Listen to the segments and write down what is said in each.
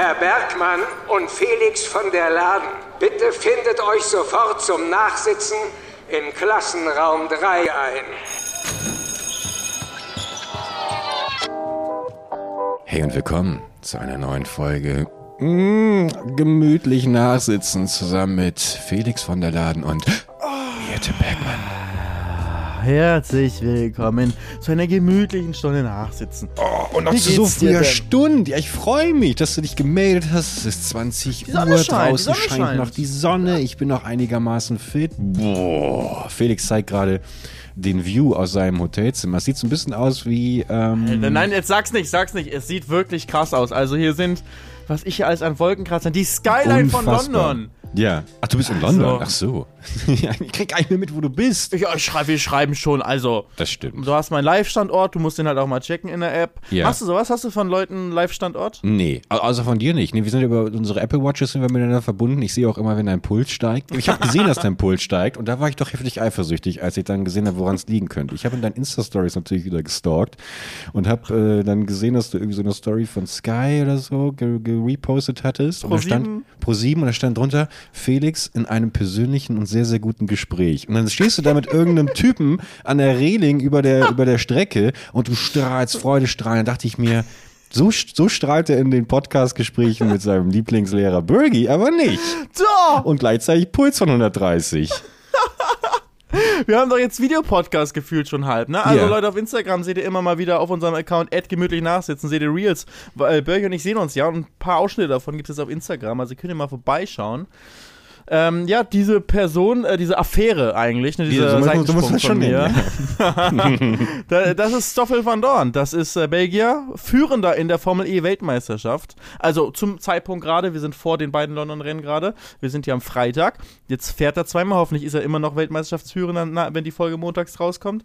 Herr Bergmann und Felix von der Laden, bitte findet euch sofort zum Nachsitzen in Klassenraum 3 ein. Hey und willkommen zu einer neuen Folge. Mmh, gemütlich nachsitzen zusammen mit Felix von der Laden und Jette Bergmann. Herzlich willkommen zu einer gemütlichen Stunde Nachsitzen. Oh, und noch zu so früher denn? Stunde. Ja, ich freue mich, dass du dich gemeldet hast. Es ist 20 Die Sonne Uhr, scheint, draußen scheint scheint. noch die Sonne. Ich bin noch einigermaßen fit. Boah, Felix zeigt gerade den View aus seinem Hotelzimmer. Es sieht so ein bisschen aus wie... Ähm, Äh, Nein, jetzt sag's nicht, sag's nicht. Es sieht wirklich krass aus. Also hier sind, was ich hier alles an Wolkenkratzern, die Skyline von unfassbar. London. Ja. Ach, du bist in Also- London. Ach so. ich krieg nicht mehr mit, wo du bist. Ja, ich schreibe, wir schreiben schon. Also, Das stimmt. du hast meinen Live-Standort, du musst den halt auch mal checken in der App. Ja. Hast du sowas? Hast du von Leuten einen Live-Standort? Nee, au- außer von dir nicht. Nee, wir sind über unsere Apple Watches sind wir miteinander verbunden. Ich sehe auch immer, wenn dein Puls steigt. Ich habe gesehen, dass dein Puls steigt und da war ich doch heftig eifersüchtig, als ich dann gesehen habe, woran es liegen könnte. Ich habe in deinen Insta-Stories natürlich wieder gestalkt und habe äh, dann gesehen, dass du irgendwie so eine Story von Sky oder so ge- gerepostet hattest. Und da stand pro sieben und da stand drunter Felix in einem persönlichen und sehr, sehr guten Gespräch. Und dann stehst du da mit irgendeinem Typen an der Reling über der, über der Strecke und du strahlst Freudestrahlen. Da dachte ich mir, so, so strahlt er in den Podcast-Gesprächen mit seinem Lieblingslehrer Bergie, aber nicht. Da! Und gleichzeitig Puls von 130. Wir haben doch jetzt Videopodcast gefühlt schon halb, ne? Also Ja. Leute, auf Instagram seht ihr immer mal wieder auf unserem Account gemütlich nachsitzen, seht ihr Reels. Weil Berge und ich sehen uns ja und ein paar Ausschnitte davon gibt es auf Instagram, also könnt ihr mal vorbeischauen. Ähm, ja, diese Person, äh, diese Affäre eigentlich, ne, Diese- dieser so Seitensprung man schon mir. Da- das ist Stoffel van Dorn, das ist äh, Belgier, führender in der Formel E Weltmeisterschaft. Also zum Zeitpunkt gerade, wir sind vor den beiden London-Rennen gerade, wir sind hier am Freitag. Jetzt fährt er zweimal, hoffentlich ist er immer noch Weltmeisterschaftsführender, na, wenn die Folge montags rauskommt.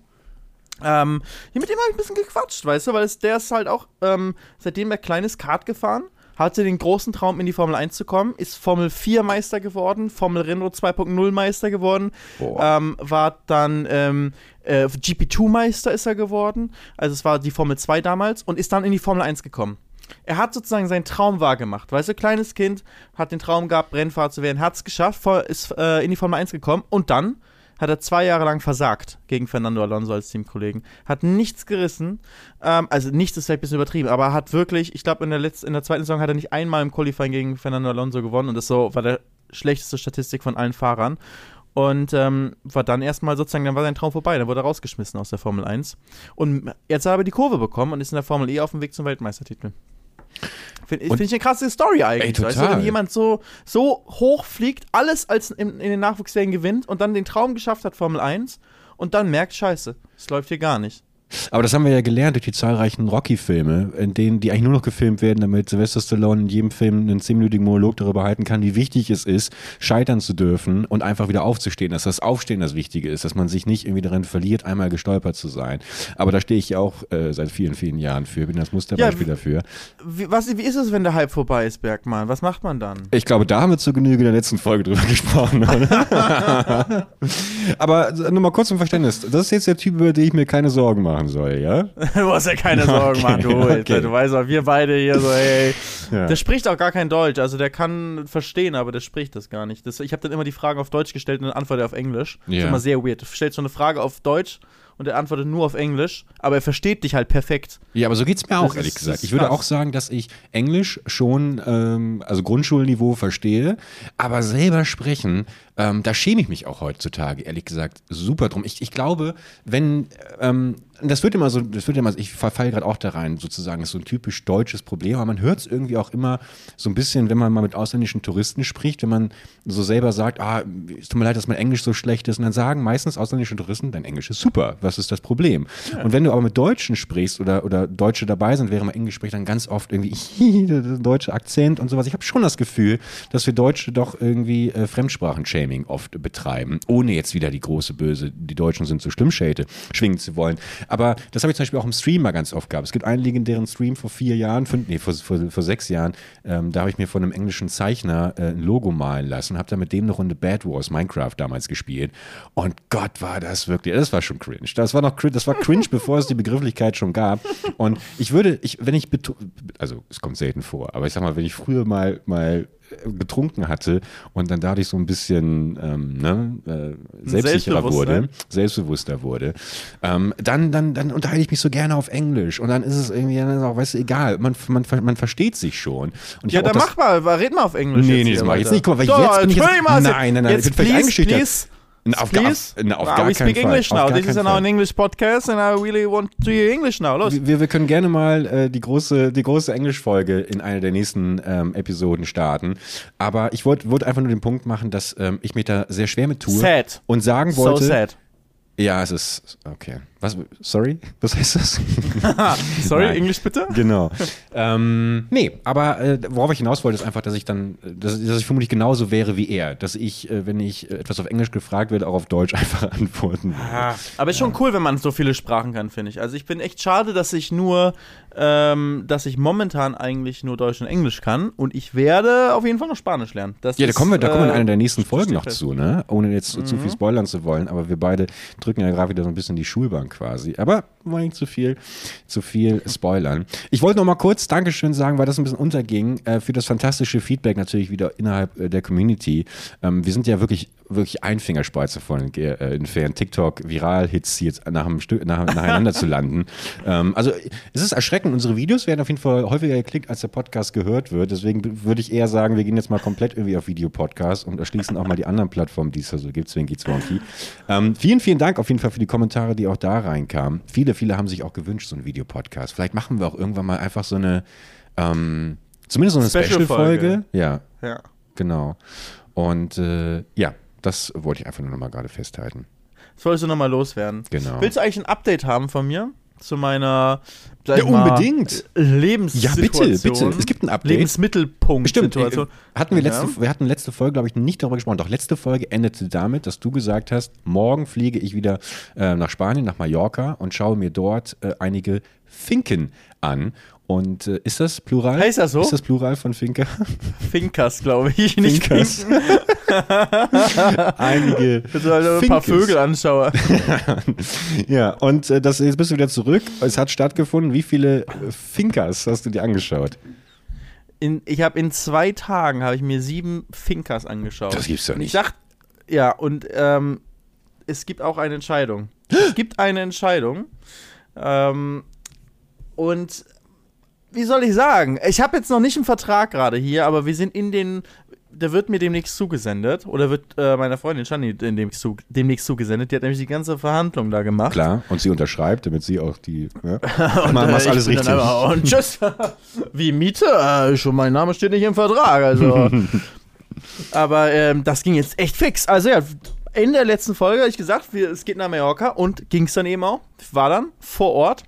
Ähm, hier mit dem habe ich ein bisschen gequatscht, weißt du, weil es, der ist halt auch, ähm, seitdem er kleines Kart gefahren, hatte den großen Traum, in die Formel 1 zu kommen, ist Formel 4 Meister geworden, Formel Renault 2.0 Meister geworden, ähm, war dann ähm, äh, GP2 Meister ist er geworden, also es war die Formel 2 damals und ist dann in die Formel 1 gekommen. Er hat sozusagen seinen Traum wahrgemacht. Weißt du, kleines Kind hat den Traum gehabt, Rennfahrer zu werden, hat es geschafft, ist äh, in die Formel 1 gekommen und dann hat er zwei Jahre lang versagt gegen Fernando Alonso als Teamkollegen. Hat nichts gerissen. Ähm, also nichts ist vielleicht ein bisschen übertrieben, aber er hat wirklich, ich glaube, in der in der zweiten Saison hat er nicht einmal im Qualifying gegen Fernando Alonso gewonnen und das so war der schlechteste Statistik von allen Fahrern. Und ähm, war dann erstmal sozusagen, dann war sein Traum vorbei, dann wurde er rausgeschmissen aus der Formel 1. Und jetzt hat er aber die Kurve bekommen und ist in der Formel E auf dem Weg zum Weltmeistertitel. Finde find ich eine krasse Story eigentlich. Ey, weißt du, wenn total. jemand so, so hoch fliegt, alles als in, in den Nachwuchsserien gewinnt und dann den Traum geschafft hat, Formel 1 und dann merkt, scheiße, es läuft hier gar nicht. Aber das haben wir ja gelernt durch die zahlreichen Rocky-Filme, in denen die eigentlich nur noch gefilmt werden, damit Sylvester Stallone in jedem Film einen zehnminütigen Monolog darüber halten kann, wie wichtig es ist, scheitern zu dürfen und einfach wieder aufzustehen, dass das Aufstehen das Wichtige ist, dass man sich nicht irgendwie darin verliert, einmal gestolpert zu sein. Aber da stehe ich ja auch äh, seit vielen, vielen Jahren für, bin das Musterbeispiel Ja, dafür. Wie, was, wie ist es, wenn der Hype vorbei ist, Bergmann? Was macht man dann? Ich glaube, da haben wir zur Genüge in der letzten Folge drüber gesprochen. Aber nur mal kurz zum Verständnis. Das ist jetzt der Typ, über den ich mir keine Sorgen machen soll, ja? du musst ja keine Sorgen Okay, machen, du. okay. Du weißt auch, wir beide hier so, hey. Ja. Der spricht auch gar kein Deutsch. Also der kann verstehen, aber der spricht das gar nicht. Das, ich habe dann immer die Fragen auf Deutsch gestellt und dann antwortet er auf Englisch. Das Ja. ist immer sehr weird. Du stellst so eine Frage auf Deutsch und er antwortet nur auf Englisch, aber er versteht dich halt perfekt. Ja, aber so geht's mir auch, Das ehrlich ist- gesagt. das Ich würde auch sagen, dass ich Englisch schon, ähm, also Grundschulniveau verstehe, aber selber sprechen, ähm, da schäme ich mich auch heutzutage, ehrlich gesagt, super drum. Ich, ich glaube, wenn, ähm, das wird immer so, das wird immer, ich verfalle gerade auch da rein, sozusagen, ist so ein typisch deutsches Problem, aber man hört es irgendwie auch immer so ein bisschen, wenn man mal mit ausländischen Touristen spricht, wenn man so selber sagt, ah, es tut mir leid, dass mein Englisch so schlecht ist, und dann sagen meistens ausländische Touristen, dein Englisch ist super, was ist das Problem? Und wenn du aber mit Deutschen sprichst oder, oder Deutsche dabei sind, während man Englisch spricht, dann ganz oft irgendwie der deutsche Akzent und sowas. Ich habe schon das Gefühl, dass wir Deutsche doch irgendwie äh, Fremdsprachen schämen Slut-Shaming oft betreiben, ohne jetzt wieder die große Böse, die Deutschen sind so schlimm Schäte schwingen zu wollen. Aber das habe ich zum Beispiel auch im Stream mal ganz oft gehabt. Es gibt einen legendären Stream vor vier Jahren, fünf, nee, vor, vor, vor sechs Jahren, ähm, da habe ich mir von einem englischen Zeichner äh, ein Logo malen lassen, habe da mit dem eine Runde Bad Wars Minecraft damals gespielt. Und Gott, war das wirklich, das war schon cringe. Das war noch cringe, das war cringe, bevor es die Begrifflichkeit schon gab. Und ich würde, ich, wenn ich, also es kommt selten vor, aber ich sag mal, wenn ich früher mal, mal getrunken hatte und dann dadurch so ein bisschen ähm, ne, äh, selbstsicherer wurde, selbstbewusster wurde, ähm, dann, dann, dann unterhalte ich mich so gerne auf Englisch und dann ist es irgendwie, dann ist auch, weißt du, egal, man, man, man versteht sich schon. Und ja, dann mach mal, red mal auf Englisch. Nee, nee, das mach ich jetzt nicht. Guck mal, weil Doch, jetzt bin ich jetzt, nein, nein, nein, ich bin völlig eingeschüchtert. No, auf, Please? Auf, no, auf gar we speak English Fall. now. This is now an English podcast and I really want to hear English now. Los. Wir, wir können gerne mal äh, die große, die große Englischfolge in einer der nächsten ähm, Episoden starten. Aber ich wollte wollt einfach nur den Punkt machen, dass ähm, ich mich da sehr schwer mit tue. Sad. Und sagen wollte. So sad. Ja, es ist okay. Was? Sorry? Was heißt das? sorry, Nein. Englisch bitte? Genau. ähm, nee, aber äh, worauf ich hinaus wollte, ist einfach, dass ich dann, dass, dass ich vermutlich genauso wäre wie er. Dass ich, äh, wenn ich etwas auf Englisch gefragt werde, auch auf Deutsch einfach antworten würde. Ah, aber ist schon cool, wenn man so viele Sprachen kann, finde ich. Also ich bin echt schade, dass ich nur, ähm, dass ich momentan eigentlich nur Deutsch und Englisch kann. Und ich werde auf jeden Fall noch Spanisch lernen. Das ja, da kommen wir, da kommen wir in einer der nächsten Folgen noch zu, ne? Ohne jetzt mhm. zu viel spoilern zu wollen. Aber wir beide drücken ja gerade wieder so ein bisschen die Schulbank quasi. Aber wollen zu viel, zu viel spoilern. Ich wollte noch mal kurz Dankeschön sagen, weil das ein bisschen unterging, äh, für das fantastische Feedback natürlich wieder innerhalb äh, der Community. Ähm, wir sind ja wirklich, wirklich ein Fingerspreizer von äh, entfernt, TikTok-Viral-Hits jetzt nach einem Stück, nach, nacheinander zu landen. Ähm, also es ist erschreckend. Unsere Videos werden auf jeden Fall häufiger geklickt, als der Podcast gehört wird. Deswegen würde ich eher sagen, wir gehen jetzt mal komplett irgendwie auf Videopodcast und erschließen auch mal die anderen Plattformen, die es da so gibt, deswegen geht's Wonky. Ähm, vielen, vielen Dank auf jeden Fall für die Kommentare, die auch da reinkamen. Viele, viele haben sich auch gewünscht, so einen Videopodcast. Vielleicht machen wir auch irgendwann mal einfach so eine, ähm, zumindest so eine Special-Folge. Special ja. Ja. Genau. Und äh, ja, das wollte ich einfach nur noch mal gerade festhalten. Das wolltest du noch mal loswerden. Genau. Willst du eigentlich ein Update haben von mir? zu meiner ja, unbedingt. Lebenssituation. Ja, bitte, bitte. Es gibt ein Update. Lebensmittelpunkt. Stimmt. Situation. Hatten wir, letzte, ja. wir hatten letzte Folge, glaube ich, nicht darüber gesprochen. Doch letzte Folge endete damit, dass du gesagt hast, morgen fliege ich wieder äh, nach Spanien, nach Mallorca und schaue mir dort äh, einige Finken an. Und äh, ist das Plural? Heißt das so? Ist das Plural von Finca? Finkers, glaube ich. Nicht Finkers. Einige. Ich also ein paar Vögel anschaue. ja, und äh, das, jetzt bist du wieder zurück. Es hat stattgefunden. Wie viele äh, Finkers hast du dir angeschaut? In, ich habe in zwei Tagen habe ich mir sieben Finkers angeschaut. Das gibt's doch nicht. Ich dachte, ja, und ähm, es gibt auch eine Entscheidung. es gibt eine Entscheidung. Ähm, und wie soll ich sagen? Ich habe jetzt noch nicht einen Vertrag gerade hier, aber wir sind in den. Der wird mir demnächst zugesendet. Oder wird äh, meiner Freundin Shani demnächst, zu, demnächst zugesendet. Die hat nämlich die ganze Verhandlung da gemacht. Klar, und sie unterschreibt, damit sie auch die. Ja, und man macht äh, alles richtig. Aber, und tschüss. Wie Miete? Äh, schon mein Name steht nicht im Vertrag. Also. aber ähm, das ging jetzt echt fix. Also ja, in der letzten Folge habe ich gesagt, wir, es geht nach Mallorca und ging es dann eben auch. War dann vor Ort.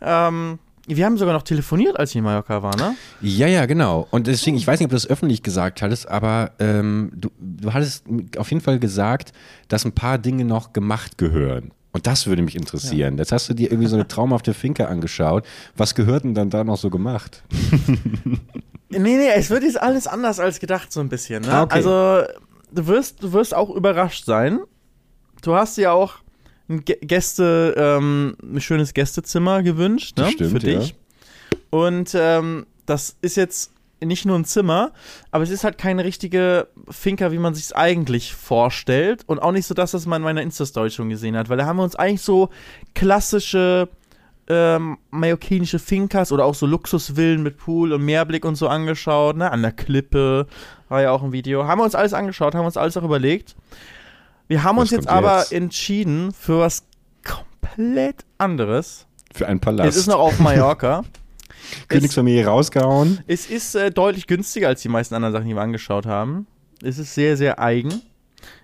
Ähm, wir haben sogar noch telefoniert, als ich in Mallorca war, ne? Ja, ja, genau. Und deswegen, ich weiß nicht, ob du das öffentlich gesagt hattest, aber ähm, du, du hattest auf jeden Fall gesagt, dass ein paar Dinge noch gemacht gehören. Und das würde mich interessieren. Ja. Jetzt hast du dir irgendwie so eine traumhafte Finke angeschaut. Was gehört denn dann da noch so gemacht? nee, nee, es wird jetzt alles anders als gedacht, so ein bisschen. Ne? Ah, okay. Also, du wirst, du wirst auch überrascht sein. Du hast ja auch ein Gäste, ähm, ein schönes Gästezimmer gewünscht, ne? Stimmt, für dich. Ja. Und ähm, das ist jetzt nicht nur ein Zimmer, aber es ist halt keine richtige Finca, wie man sich es eigentlich vorstellt. Und auch nicht so das, was man in meiner Insta-Story schon gesehen hat, weil da haben wir uns eigentlich so klassische ähm, mallorquinische Fincas oder auch so Luxusvillen mit Pool und Meerblick und so angeschaut, ne? An der Klippe war ja auch ein Video. Haben wir uns alles angeschaut, haben uns alles auch überlegt. Wir haben was uns jetzt aber jetzt? entschieden für was komplett anderes. Für einen Palast. Es ist noch auf Mallorca. Königsfamilie rausgehauen. Es ist äh, deutlich günstiger als die meisten anderen Sachen, die wir angeschaut haben. Es ist sehr, sehr eigen.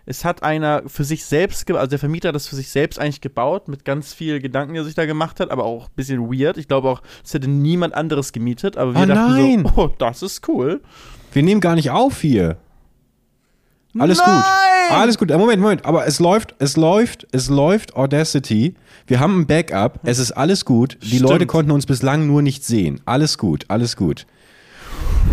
Es hat einer für sich selbst, also der Vermieter hat das für sich selbst eigentlich gebaut, mit ganz viel Gedanken, die er sich da gemacht hat, aber auch ein bisschen weird. Ich glaube auch, es hätte niemand anderes gemietet, aber wir oh dachten nein. so, oh, das ist cool. Wir nehmen gar nicht auf hier. Alles Nein! gut. Alles gut, Moment, Moment, aber es läuft, es läuft, es läuft Audacity. Wir haben ein Backup, es ist alles gut. Die Stimmt. Leute konnten uns bislang nur nicht sehen. Alles gut, alles gut.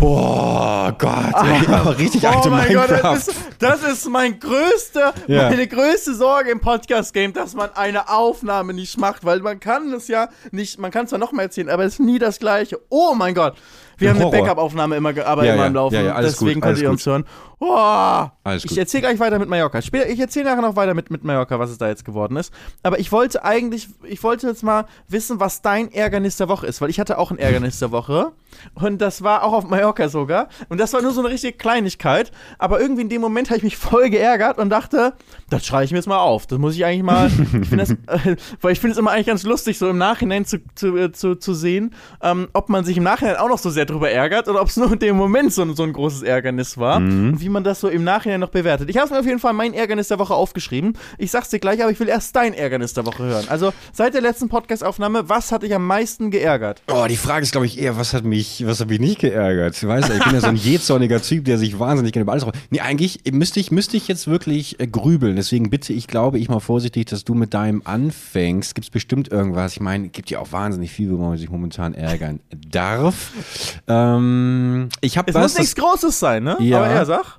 Oh Gott, ey, aber richtig alte oh mein Gott, Minecraft. das ist, das ist mein größter, Ja. meine größte Sorge im Podcast-Game, dass man eine Aufnahme nicht macht, weil man kann es ja nicht, man kann es zwar nochmal erzählen, aber es ist nie das Gleiche. Oh mein Gott. Wir haben eine. Backup-Aufnahme immer, ge- aber Ja, immer ja, im Laufen. ja, Deswegen gut, könnt ihr gut. uns hören. Oh, ich erzähle gleich weiter mit Mallorca. Später, ich erzähle nachher noch weiter mit, mit Mallorca, was es da jetzt geworden ist. Aber ich wollte eigentlich, ich wollte jetzt mal wissen, was dein Ärgernis der Woche ist, weil ich hatte auch ein Ärgernis der Woche. Und das war auch auf Mallorca sogar. Und das war nur so eine richtige Kleinigkeit. Aber irgendwie in dem Moment habe ich mich voll geärgert und dachte, das schreibe ich mir jetzt mal auf. Das muss ich eigentlich mal. ich das, äh, weil ich finde es immer eigentlich ganz lustig, so im Nachhinein zu, zu, äh, zu, zu sehen, ähm, ob man sich im Nachhinein auch noch so sehr drüber ärgert oder ob es nur in dem Moment so, ein- so ein großes Ärgernis war. Und wie man das so im Nachhinein noch bewertet. Ich habe mir auf jeden Fall mein Ärgernis der Woche aufgeschrieben. Ich sag's dir gleich, aber ich will erst dein Ärgernis der Woche hören. Also seit der letzten Podcast-Aufnahme, was hat dich am meisten geärgert? Oh, die Frage ist, glaube ich, eher, was hat mich, was hat mich nicht geärgert? Ich weiß, ich bin ja so ein jähzorniger Typ, der sich wahnsinnig gerne über alles. Nee, eigentlich müsste ich, müsste ich jetzt wirklich äh, grübeln. Deswegen bitte ich, glaube ich, mal vorsichtig, dass du mit deinem anfängst. Gibt es bestimmt irgendwas? Ich meine, gibt ja auch wahnsinnig viel, wo man sich momentan ärgern darf. Ähm, ich habe Es was. muss nichts Großes sein, ne? Ja. Aber er sag.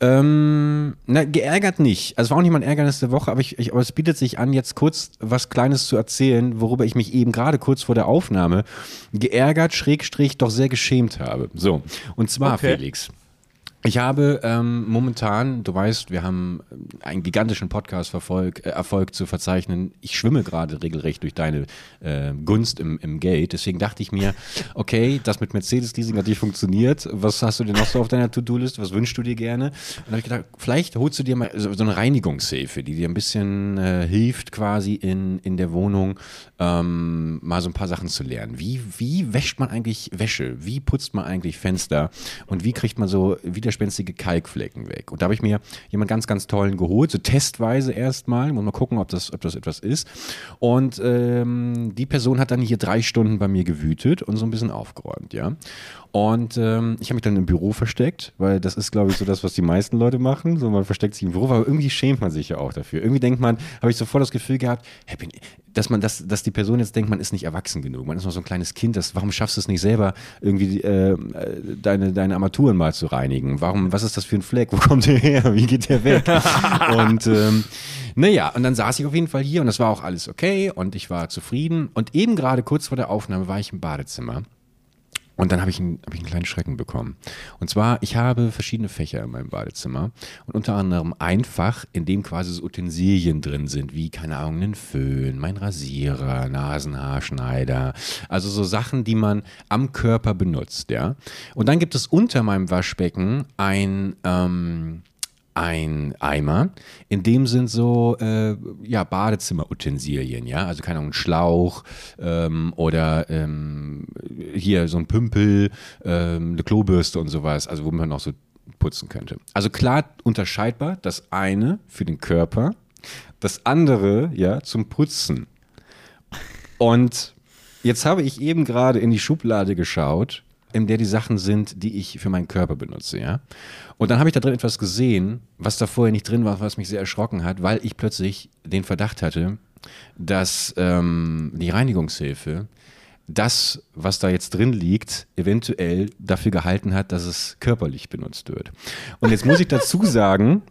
ähm, na, geärgert nicht. Also es war auch nicht mein Ärgernis der Woche, aber, ich, ich, aber es bietet sich an, jetzt kurz was Kleines zu erzählen, worüber ich mich eben gerade kurz vor der Aufnahme geärgert, schrägstrich, doch sehr geschämt habe. So, und zwar, Okay. Felix. Ich habe ähm, momentan, du weißt, wir haben ähm, einen gigantischen Podcast-Erfolg äh, zu verzeichnen. Ich schwimme gerade regelrecht durch deine äh, Gunst im, im Geld. Deswegen dachte ich mir, okay, das mit Mercedes-Leasing hat nicht funktioniert. Was hast du denn noch so auf deiner To-Do-List? Was wünschst du dir gerne? Und dann habe ich gedacht, vielleicht holst du dir mal so, so eine Reinigungshilfe, die dir ein bisschen äh, hilft, quasi in, in der Wohnung ähm, mal so ein paar Sachen zu lernen. Wie, wie wäscht man eigentlich Wäsche? Wie putzt man eigentlich Fenster? Und wie kriegt man so widerspenstige Kalkflecken weg? Und da habe ich mir jemand ganz, ganz tollen geholt, so testweise erstmal. Muss mal gucken, ob das, ob das etwas ist. Und ähm, die Person hat dann hier drei Stunden bei mir gewütet und so ein bisschen aufgeräumt, ja. Und ähm, ich habe mich dann im Büro versteckt, weil das ist, glaube ich, so das, was die meisten Leute machen. So, man versteckt sich im Büro, aber irgendwie schämt man sich ja auch dafür. Irgendwie denkt man, habe ich sofort das Gefühl gehabt, dass man, dass, dass die Person jetzt denkt, man ist nicht erwachsen genug. Man ist noch so ein kleines Kind. Das, warum schaffst du es nicht selber, irgendwie äh, äh, deine, deine Armaturen mal zu reinigen? Warum, was ist das für ein Fleck? Wo kommt der her? Wie geht der weg? und ähm, naja, und dann saß ich auf jeden Fall hier und das war auch alles okay und ich war zufrieden. Und eben gerade kurz vor der Aufnahme war ich im Badezimmer. Und dann habe ich, einen- hab ich einen kleinen Schrecken bekommen. Und zwar, ich habe verschiedene Fächer in meinem Badezimmer und unter anderem ein Fach, in dem quasi so Utensilien drin sind, wie, keine Ahnung, ein Föhn, mein Rasierer, Nasenhaarschneider, also so Sachen, die man am Körper benutzt, ja. Und dann gibt es unter meinem Waschbecken ein, ähm, ein Eimer, in dem sind so äh, ja, Badezimmerutensilien, ja, also keine Ahnung, ein Schlauch ähm, oder ähm, hier so ein Pümpel, ähm, eine Klobürste und sowas, also wo man noch so putzen könnte. Also klar unterscheidbar, das eine für den Körper, das andere ja zum Putzen. Und jetzt habe ich eben gerade in die Schublade geschaut, in der die Sachen sind, die ich für meinen Körper benutze, ja. Und dann habe ich da drin etwas gesehen, was da vorher nicht drin war, was mich sehr erschrocken hat, weil ich plötzlich den Verdacht hatte, dass ähm, die Reinigungshilfe das, was da jetzt drin liegt, eventuell dafür gehalten hat, dass es körperlich benutzt wird. Und jetzt muss ich dazu sagen,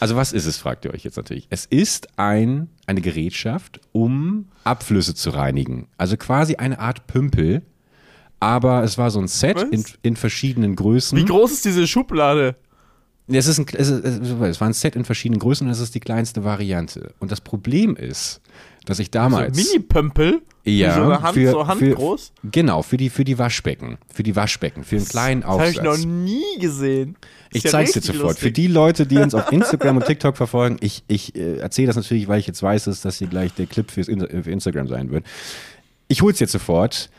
also was ist es, fragt ihr euch jetzt natürlich. Es ist ein, eine Gerätschaft, um Abflüsse zu reinigen. Also quasi eine Art Pümpel, aber es war so ein Set in, in verschiedenen Größen. Wie groß ist diese Schublade? Es, ist ein, es, es war ein Set in verschiedenen Größen und es ist die kleinste Variante. Und das Problem ist, dass ich damals. Mini-Pömpel? ja, So eine Hand, für, so handgroß? Für, genau, für die, für die Waschbecken. Für die Waschbecken, für einen kleinen Das habe Aufsatz. ich noch nie gesehen. Ist Ich ja zeig's dir sofort. Für lustig. die Leute, die uns auf Instagram und TikTok verfolgen, ich, ich äh, erzähle das natürlich, weil ich jetzt weiß, dass das hier gleich der Clip fürs für Instagram sein wird. Ich hol's jetzt sofort.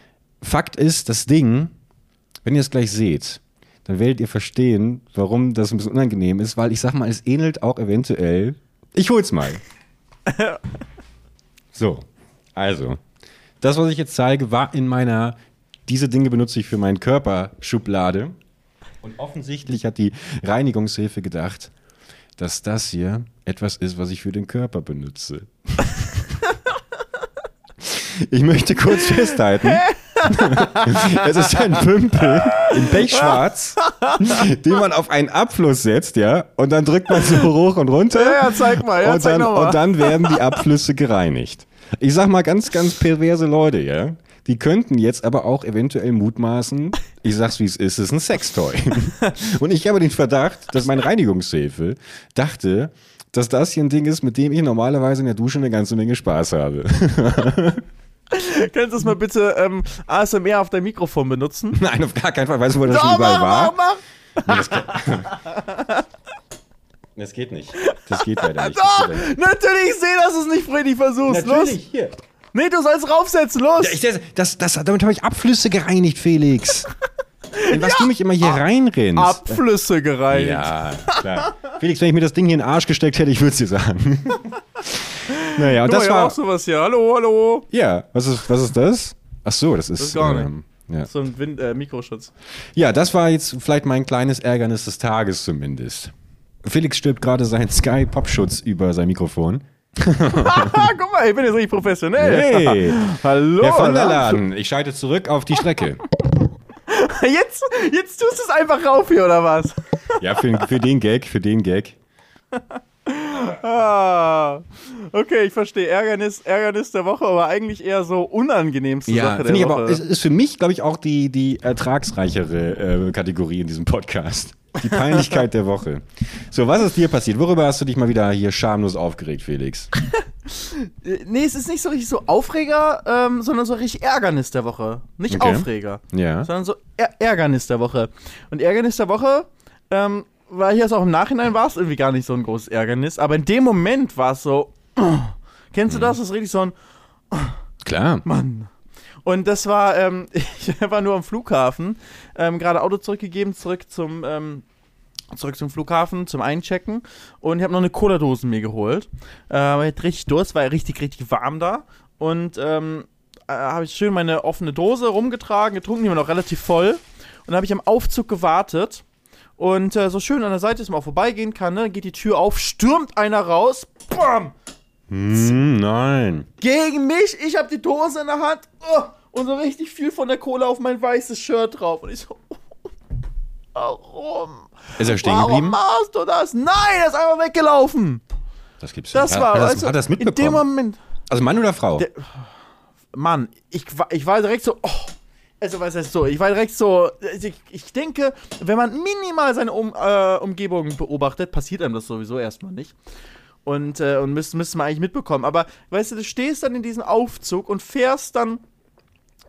Fakt ist, das Ding, wenn ihr es gleich seht, dann werdet ihr verstehen, warum das ein bisschen unangenehm ist, weil ich sag mal, es ähnelt auch eventuell. Ich hol's mal. so, also. Das, was ich jetzt zeige, war in meiner, diese Dinge benutze ich für meinen Körper Schublade. Und offensichtlich hat die Reinigungshilfe gedacht, dass das hier etwas ist, was ich für den Körper benutze. Ich möchte kurz festhalten. Es ist ein Pümpel in Pechschwarz, den man auf einen Abfluss setzt, ja, und dann drückt man so hoch und runter. Ja, ja, zeig mal, ja, und, zeig dann, noch mal. und dann werden die Abflüsse gereinigt. Ich sag mal ganz, ganz perverse Leute, ja. Die könnten jetzt aber auch eventuell mutmaßen, ich sag's wie es ist, es ist ein Sextoy. Und ich habe den Verdacht, dass meine Reinigungshilfe dachte, dass das hier ein Ding ist, mit dem ich normalerweise in der Dusche eine ganze Menge Spaß habe. Kannst du das mal bitte ähm, ASMR auf dein Mikrofon benutzen? Nein, auf gar keinen Fall. Weißt du, wo das Doch, überall mach, war? mach, mach. Nee, das, geht, das geht nicht. Das geht leider nicht. Doch, nicht. natürlich, ich sehe, dass du es nicht richtig versuchst. Los. hier. Nee, du sollst raufsetzen, los. Ja, ich, das, das, damit habe ich Abflüsse gereinigt, Felix. In was du mich immer hier reinrennst. Abflüsse gereinigt. Ja, klar. Felix, wenn ich mir das Ding hier in den Arsch gesteckt hätte, ich würde es dir sagen. Naja, und Guck mal, das hab war. auch sowas hier. Hallo, hallo. Ja, was ist, was ist das? Ach so, das ist. ist gar ähm, ja. So ein Wind, äh, Mikroschutz. ja, das war jetzt vielleicht mein kleines Ärgernis des Tages zumindest. Felix stülpt gerade seinen Sky Popschutz über sein Mikrofon. Haha, guck mal, ich bin jetzt richtig professionell. Hey, Hallo. Herr von der? Laden, ich schalte zurück auf die Strecke. Jetzt, jetzt tust du es einfach rauf hier, oder was? Ja, für, für den Gag, für den Gag. Ah, okay, ich verstehe. Ärgernis, Ärgernis der Woche, aber eigentlich eher so unangenehmste Ja, Sache der ich Woche. aber, ist, ist für mich, glaube ich, auch die, die ertragsreichere äh, Kategorie in diesem Podcast. Die Peinlichkeit der Woche. So, was ist dir passiert? Worüber hast du dich mal wieder hier schamlos aufgeregt, Felix? Äh, nee, es ist nicht so richtig so Aufreger, ähm, sondern so richtig Ärgernis der Woche. Nicht Okay. Aufreger, Ja. sondern so Ä Ärgernis der Woche. Und Ärgernis der Woche, ähm, weil hier auch im Nachhinein war es irgendwie gar nicht so ein großes Ärgernis, aber in dem Moment war es so. kennst Mhm. du das? Das ist richtig so ein Klar. Mann. Und das war, ähm, ich war nur am Flughafen, ähm, gerade Auto zurückgegeben, zurück zum, ähm, zurück zum Flughafen, zum Einchecken. Und ich habe noch eine Cola-Dose mir geholt. Äh, ich hatte richtig Durst, war ja richtig, richtig warm da. Und ähm, äh, habe ich schön meine offene Dose rumgetragen, getrunken, die war noch relativ voll. Und habe ich am Aufzug gewartet. Und äh, so schön an der Seite, dass man auch vorbeigehen kann, ne? geht die Tür auf, stürmt einer raus, bam, Hm, nein. gegen mich. Ich habe die Dose in der Hand oh, und so richtig viel von der Cola auf mein weißes Shirt drauf. Und ich so, warum? Ist er stehen Warum geblieben? machst du das? Nein, er ist einfach weggelaufen. Das gibt's Das nicht. war, hat, das, also, hat das in dem mitbekommen? Moment, Also Mann oder Frau? Der- Mann, ich, war- ich war direkt so, oh, also was heißt so, ich war direkt so, ich, ich denke, wenn man minimal seine um, äh, Umgebung beobachtet, passiert einem das sowieso erstmal nicht. Und, äh, und müsste müsste man eigentlich mitbekommen. Aber weißt du, du stehst dann in diesem Aufzug und fährst dann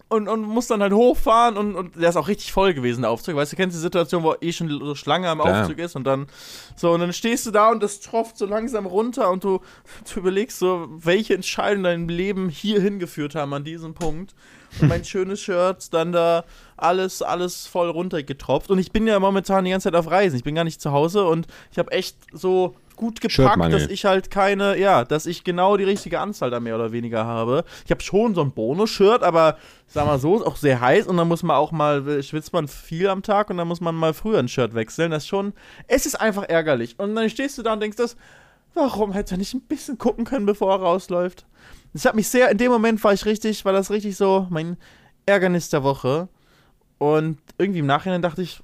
und, und musst dann halt hochfahren und, und der ist auch richtig voll gewesen, der Aufzug. Weißt du, kennst die Situation, wo eh schon so Schlange am. Aufzug ist und dann so, und dann stehst du da und das tropft so langsam runter und du, du überlegst so, welche Entscheidungen dein Leben hier hingeführt haben an diesem Punkt. Und mein schönes Shirt, dann da alles, alles voll runtergetropft. Und ich bin ja momentan die ganze Zeit auf Reisen. Ich bin gar nicht zu Hause und ich habe echt so gut gepackt, dass ich halt keine, ja, dass ich genau die richtige Anzahl da mehr oder weniger habe. Ich habe schon so ein Bonus-Shirt, aber sag mal so, ist auch sehr heiß und dann muss man auch mal, schwitzt man viel am Tag und dann muss man mal früher ein Shirt wechseln. Das ist schon, es ist einfach ärgerlich. Und dann stehst du da und denkst das, warum hätte er nicht ein bisschen gucken können, bevor er rausläuft? Das hat mich sehr, in dem Moment war ich richtig, war das richtig so mein Ärgernis der Woche. Und irgendwie im Nachhinein dachte ich,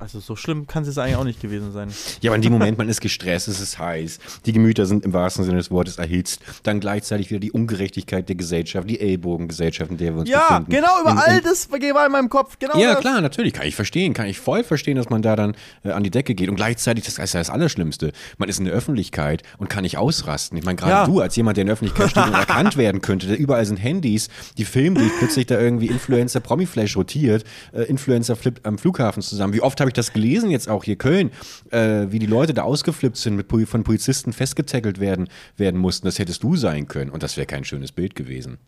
also so schlimm kann es jetzt eigentlich auch nicht gewesen sein. Ja, aber in dem Moment, man ist gestresst, es ist heiß, die Gemüter sind im wahrsten Sinne des Wortes erhitzt, dann gleichzeitig wieder die Ungerechtigkeit der Gesellschaft, die Ellbogengesellschaft, in der wir uns Ja, befinden. genau, über all das war in meinem Kopf. Genau Ja, das. klar, natürlich, kann ich verstehen, kann ich voll verstehen, dass man da dann äh, an die Decke geht und gleichzeitig, das ist ja das Allerschlimmste, man ist in der Öffentlichkeit und kann nicht ausrasten. Ich meine, gerade Ja. du als jemand, der in der Öffentlichkeit steht und erkannt werden könnte, der überall sind Handys, die filmen dich, plötzlich da irgendwie Influencer Promiflash rotiert, äh, Influencer flippt am Flughafen zusammen. Wie oft habe ich das gelesen jetzt auch hier Köln, äh, wie die Leute da ausgeflippt sind, mit von Polizisten festgetackelt werden, werden mussten. Das hättest du sein können und das wäre kein schönes Bild gewesen.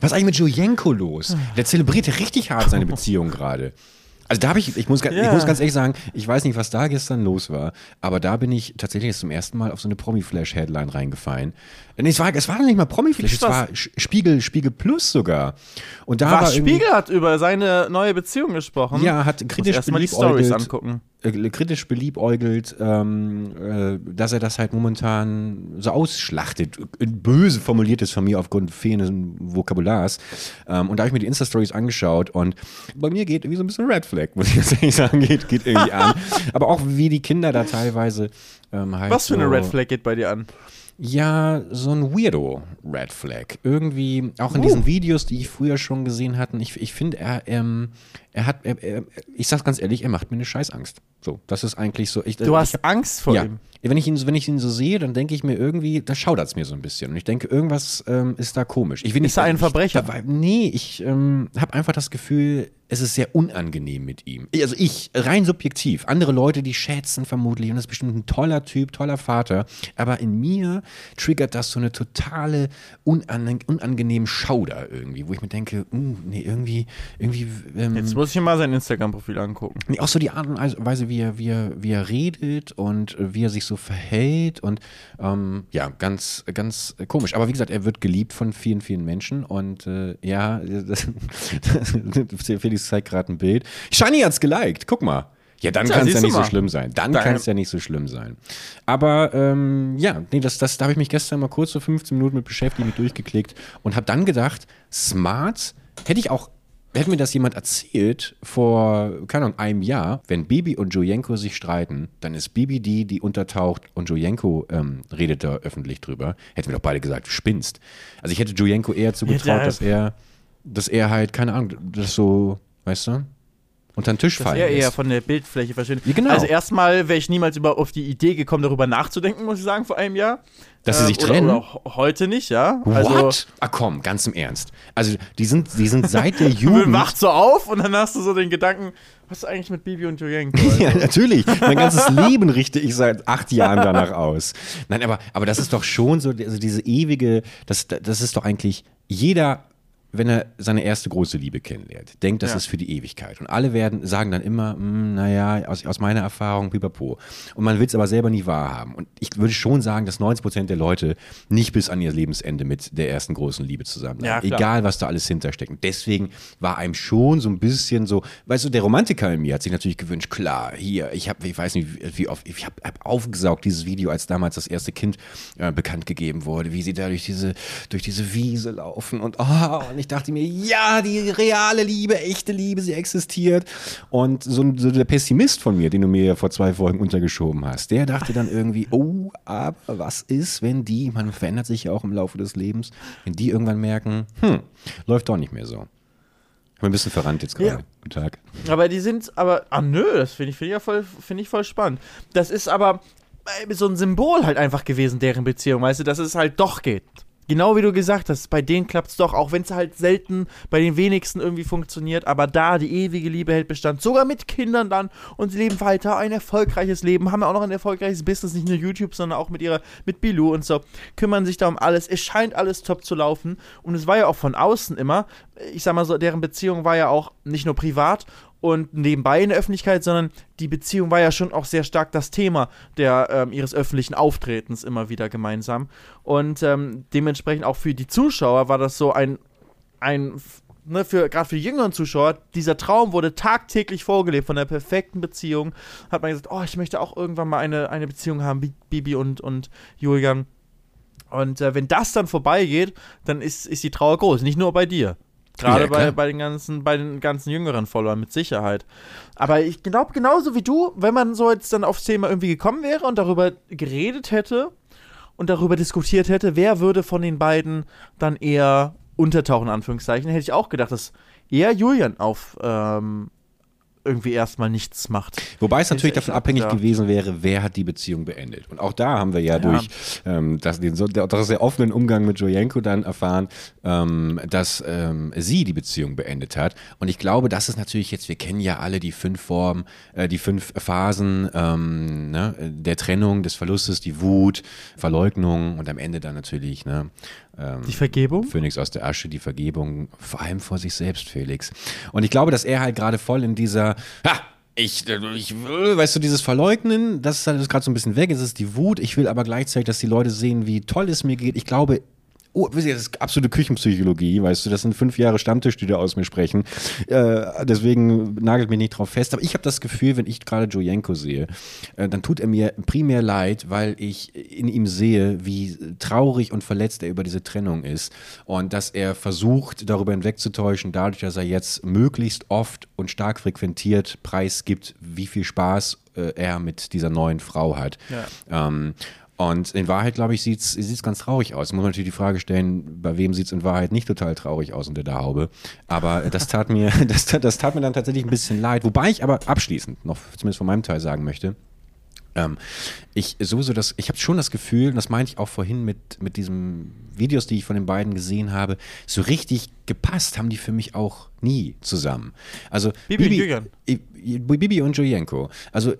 Was ist eigentlich mit Julienko los? Der zelebriert ja richtig hart seine Beziehung gerade. Also da habe ich, ich muss, ga- ich Ja. muss ganz ehrlich sagen, ich weiß nicht, was da gestern los war, aber da bin ich tatsächlich jetzt zum ersten Mal auf so eine Promi-Flash-Headline reingefallen. Nee, es war, es war noch nicht mal Promi-Flash, es war Spiegel, Spiegel Plus sogar. Und da war Was, irgendwie- Spiegel hat über seine neue Beziehung gesprochen. Ja, hat kritisch erstmal die Stories angucken. Äh, kritisch beliebäugelt, ähm, äh, dass er das halt momentan so ausschlachtet. Böse formuliert ist von mir aufgrund fehlenden Vokabulars. Ähm, und da habe ich mir die Insta-Stories angeschaut und bei mir geht irgendwie so ein bisschen Red Flag, muss ich jetzt ehrlich sagen, geht, geht irgendwie an. Aber auch wie die Kinder da teilweise ähm, halt. Was für eine so, Red Flag geht bei dir an? Ja, so ein weirdo Red Flag. Irgendwie, auch in diesen Videos, die ich früher schon gesehen hatte, ich, ich finde, er, ähm, er hat, er, er, ich sag's ganz ehrlich, er macht mir eine Scheißangst. So, das ist eigentlich so. Ich, Du hast ich Angst vor ja. ihm. Wenn ich, ihn, wenn ich ihn so sehe, dann denke ich mir irgendwie, da schaudert's mir so ein bisschen. Und ich denke, irgendwas ähm, ist da komisch. Ich will nicht, Ist er ein Verbrecher? Ich, nee, ich ähm, habe einfach das Gefühl, es ist sehr unangenehm mit ihm. Also ich, rein subjektiv. Andere Leute, die schätzen vermutlich und das ist bestimmt ein toller Typ, toller Vater. Aber in mir triggert das so eine totale unange unangenehmen Schauder irgendwie, wo ich mir denke, uh, nee, irgendwie, irgendwie. Ähm, Jetzt muss ich mal sein Instagram-Profil angucken. Nee, auch so die Art und Weise, wie er, wie er, wie er redet und äh, wie er sich so verhält und ähm, ja, ganz, ganz komisch. Aber wie gesagt, er wird geliebt von vielen, vielen Menschen und äh, ja, das, Felix zeigt gerade ein Bild. Shani hat's geliked, guck mal. Ja, dann Tja, kann es ja nicht so schlimm sein. Dann Dann- kann es ja nicht so schlimm sein. Aber ähm, ja, nee, das, das, da habe ich mich gestern mal kurz so 15 Minuten mit beschäftigt, mit durchgeklickt und habe dann gedacht, smart, hätte ich auch, hätte mir das jemand erzählt vor, keine Ahnung, einem Jahr, wenn Bibi und Jojenko sich streiten, dann ist Bibi die, die untertaucht und Jojenko ähm, redet da öffentlich drüber, hätten wir doch beide gesagt, du spinnst. Also ich hätte Jojenko eher zugetraut, dass er, dass er halt, keine Ahnung, das so, weißt du, unter den Tisch Das fallen wäre eher von der Bildfläche verschwindet. Ja, genau. Also erstmal wäre ich niemals über, auf die Idee gekommen, darüber nachzudenken, muss ich sagen, vor einem Jahr. Dass sie sich oder, trennen? Oder auch heute nicht, ja. Also, What? Ah komm, ganz im Ernst. Also die sind, die sind seit der Jugend. wacht so auf und dann hast du so den Gedanken, was ist eigentlich mit Bibi und Julienko? ja, natürlich. Mein ganzes Leben richte ich seit acht Jahren danach aus. Nein, aber, aber das ist doch schon so, also diese ewige, das, das ist doch eigentlich jeder, wenn er seine erste große Liebe kennenlernt, denkt, das Ja. ist für die Ewigkeit. Und alle werden, sagen dann immer, "Hm, naja, aus, aus meiner Erfahrung, pipapo. Und man will es aber selber nie wahrhaben. Und ich würde schon sagen, dass 90 Prozent der Leute nicht bis an ihr Lebensende mit der ersten großen Liebe zusammen Ja. Egal, was da alles hintersteckt. Und deswegen war einem schon so ein bisschen so, weißt du, der Romantiker in mir hat sich natürlich gewünscht, klar, hier, ich habe, ich weiß nicht, wie- wie oft, ich habe hab aufgesaugt dieses Video, als damals das erste Kind äh, bekannt gegeben wurde, wie sie da durch diese, durch diese Wiese laufen und, oh, und ich dachte mir, ja, die reale Liebe, echte Liebe, sie existiert. Und so, so der Pessimist von mir, den du mir ja vor zwei Folgen untergeschoben hast, der dachte dann irgendwie, oh, aber was ist, wenn die, man verändert sich ja auch im Laufe des Lebens, wenn die irgendwann merken, hm, läuft doch nicht mehr so. Ich bin ein bisschen verrannt jetzt gerade. Ja. Guten Tag. Aber die sind, aber, ah nö, das finde ich, find ich ja voll, finde ich voll spannend. Das ist aber äh, so ein Symbol halt einfach gewesen, deren Beziehung, weißt du, dass es halt doch geht. Genau wie du gesagt hast, bei denen klappt es doch, auch wenn es halt selten bei den wenigsten irgendwie funktioniert, aber da die ewige Liebe hält Bestand, sogar mit Kindern dann und sie leben weiter ein erfolgreiches Leben, haben ja auch noch ein erfolgreiches Business, nicht nur YouTube, sondern auch mit ihrer, mit Bilou und so, kümmern sich da um alles, es scheint alles top zu laufen und es war ja auch von außen immer, ich sag mal so, deren Beziehung war ja auch nicht nur privat und nebenbei in der Öffentlichkeit, sondern die Beziehung war ja schon auch sehr stark das Thema der, ähm, ihres öffentlichen Auftretens immer wieder gemeinsam. Und ähm, dementsprechend auch für die Zuschauer war das so ein, ein ne, für gerade für die jüngeren Zuschauer, dieser Traum wurde tagtäglich vorgelebt von der perfekten Beziehung. Hat man gesagt, oh, ich möchte auch irgendwann mal eine, eine Beziehung haben, Bibi und, und Julian. Und äh, wenn das dann vorbeigeht, dann ist, ist die Trauer groß. Nicht nur bei dir. Gerade Ja, bei, bei, den ganzen, bei den ganzen jüngeren Followern mit Sicherheit. Aber ich glaube, genauso wie du, wenn man so jetzt dann aufs Thema irgendwie gekommen wäre und darüber geredet hätte und darüber diskutiert hätte, wer würde von den beiden dann eher untertauchen, in Anführungszeichen, hätte ich auch gedacht, dass eher Julian auf ähm, irgendwie erstmal nichts macht. Wobei es natürlich davon abhängig abgedacht. gewesen wäre, wer hat die Beziehung beendet. Und auch da haben wir ja, Ja. durch ähm, das, den so, der, das sehr offenen Umgang mit Jojenko dann erfahren, ähm, dass ähm, sie die Beziehung beendet hat. Und ich glaube, das ist natürlich jetzt, wir kennen ja alle die fünf Formen, äh, die fünf Phasen ähm, ne, der Trennung, des Verlustes, die Wut, Verleugnung und am Ende dann natürlich ne, ähm, Die Vergebung? Phönix aus der Asche, die Vergebung, vor allem vor sich selbst, Felix. Und ich glaube, dass er halt gerade voll in dieser, ha, ich, ich will, weißt du, dieses Verleugnen, das ist halt gerade so ein bisschen weg, es ist die Wut, ich will aber gleichzeitig, dass die Leute sehen, wie toll es mir geht. Ich glaube, oh, das ist absolute Küchenpsychologie, weißt du, das sind fünf Jahre Stammtisch, die da aus mir sprechen. Äh, deswegen nagelt mich nicht drauf fest. Aber ich habe das Gefühl, wenn ich gerade Jojenko sehe, äh, dann tut er mir primär leid, weil ich in ihm sehe, wie traurig und verletzt er über diese Trennung ist und dass er versucht, darüber hinwegzutäuschen, dadurch, dass er jetzt möglichst oft und stark frequentiert preisgibt, wie viel Spaß äh, er mit dieser neuen Frau hat. Ja. Ähm, und in Wahrheit, glaube ich, sieht es ganz traurig aus. Muss man natürlich die Frage stellen, bei wem sieht es in Wahrheit nicht total traurig aus unter der Haube. Aber das tat mir, das, das tat mir dann tatsächlich ein bisschen leid. Wobei ich aber abschließend noch zumindest von meinem Teil sagen möchte, ähm, ich sowieso das, ich habe schon das Gefühl, und das meinte ich auch vorhin mit, mit diesen Videos, die ich von den beiden gesehen habe, so richtig gepasst haben die für mich auch nie zusammen. Also Bibi und Julian. Bibi und Jojenko. Also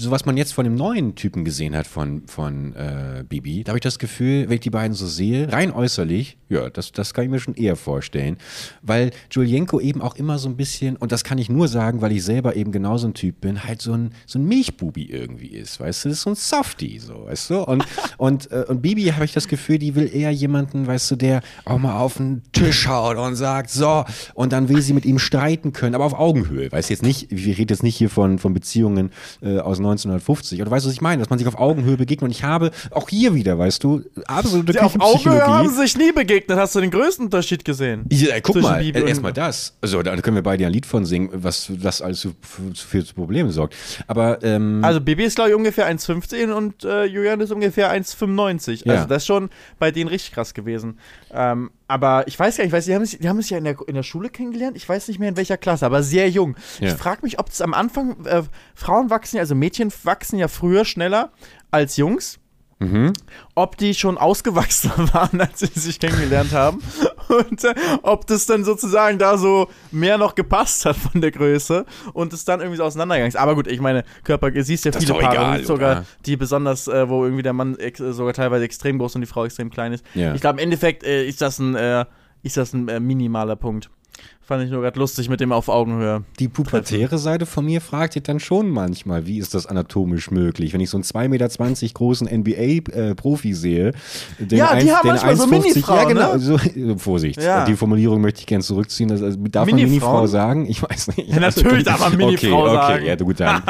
so was man jetzt von dem neuen Typen gesehen hat von, von äh, Bibi, da habe ich das Gefühl, wenn ich die beiden so sehe, rein äußerlich, ja, das, das kann ich mir schon eher vorstellen, weil Julienko eben auch immer so ein bisschen, und das kann ich nur sagen, weil ich selber eben genauso ein Typ bin, halt so ein, so ein Milchbubi irgendwie ist, weißt du, das ist so ein Softie, so, weißt du, und, und, äh, und Bibi habe ich das Gefühl, die will eher jemanden, weißt du, der auch mal auf den Tisch haut und sagt, so, und dann will sie mit ihm streiten können, aber auf Augenhöhe, weißt du, jetzt nicht, wir reden jetzt nicht hier von, von Beziehungen äh, aus 1950, oder weißt du, was ich meine, dass man sich auf Augenhöhe begegnet und ich habe auch hier wieder, weißt du, absolute Ja, auf Augenhöhe haben sie sich nie begegnet. Hast du den größten Unterschied gesehen? Ja, ey, guck mal, erstmal das. Also, da können wir beide ja ein Lied von singen, was das alles für, für, für Probleme sorgt. Aber, ähm, Also Bibi ist, glaube ich, ungefähr 1,15 und äh, Julian ist ungefähr 1,95. Ja. Also das ist schon bei denen richtig krass gewesen. Ähm, aber ich weiß gar nicht, ich weiß, die haben sich, die haben sich ja in der, in der Schule kennengelernt. Ich weiß nicht mehr in welcher Klasse, aber sehr jung. Ja. Ich frage mich, ob es am Anfang, äh, Frauen wachsen ja, also Mädchen wachsen ja früher schneller als Jungs. mhm. ob die schon ausgewachsen waren, als sie sich kennengelernt haben. Und äh, ob das dann sozusagen da so mehr noch gepasst hat von der Größe und es dann irgendwie so auseinandergegangen ist. Aber gut, ich meine, Körper, du siehst ja Das viele Paare, egal, sogar oder? die besonders, äh, wo irgendwie der Mann sogar teilweise extrem groß und die Frau extrem klein ist. Ja. Ich glaube, im Endeffekt äh, ist das ein, äh, ist das ein äh, minimaler Punkt. Fand ich nur gerade lustig mit dem auf Augenhöhe. die pubertäre Seite von mir fragt sich dann schon manchmal, wie ist das anatomisch möglich? Wenn ich so einen 2,20 Meter großen NBA-Profi sehe, den Ja, die haben manchmal so 1,50 Minifrauen, Ja, genau, ne? so, Vorsicht. Ja. Die Formulierung möchte ich gerne zurückziehen. Das, also, darf man Minifrauen? Minifrau sagen? Ich weiß nicht. Ja, natürlich darf man Minifrau okay, sagen. Okay, ja, gut, dann.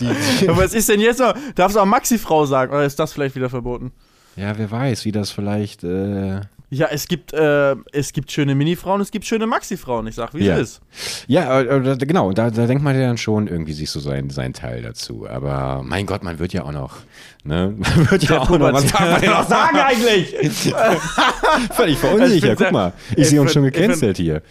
Die, die, Aber was ist denn jetzt noch? Darfst du auch Maxi-Frau sagen oder ist das vielleicht wieder verboten? ja, wer weiß, wie das vielleicht. Äh, Ja, es gibt, äh, es gibt schöne Mini-Frauen, es gibt schöne Maxi-Frauen. Ich sag, wie Ja. es ist. Ja, äh, äh, genau, da, da denkt man ja dann schon irgendwie sich so sein, sein Teil dazu. Aber mein Gott, man wird ja auch noch, ne? Man wird ja auch noch, was darf man denn noch sagen eigentlich? Völlig ich verunsicher, guck mal. Ich sehe uns schon gecancelt hier.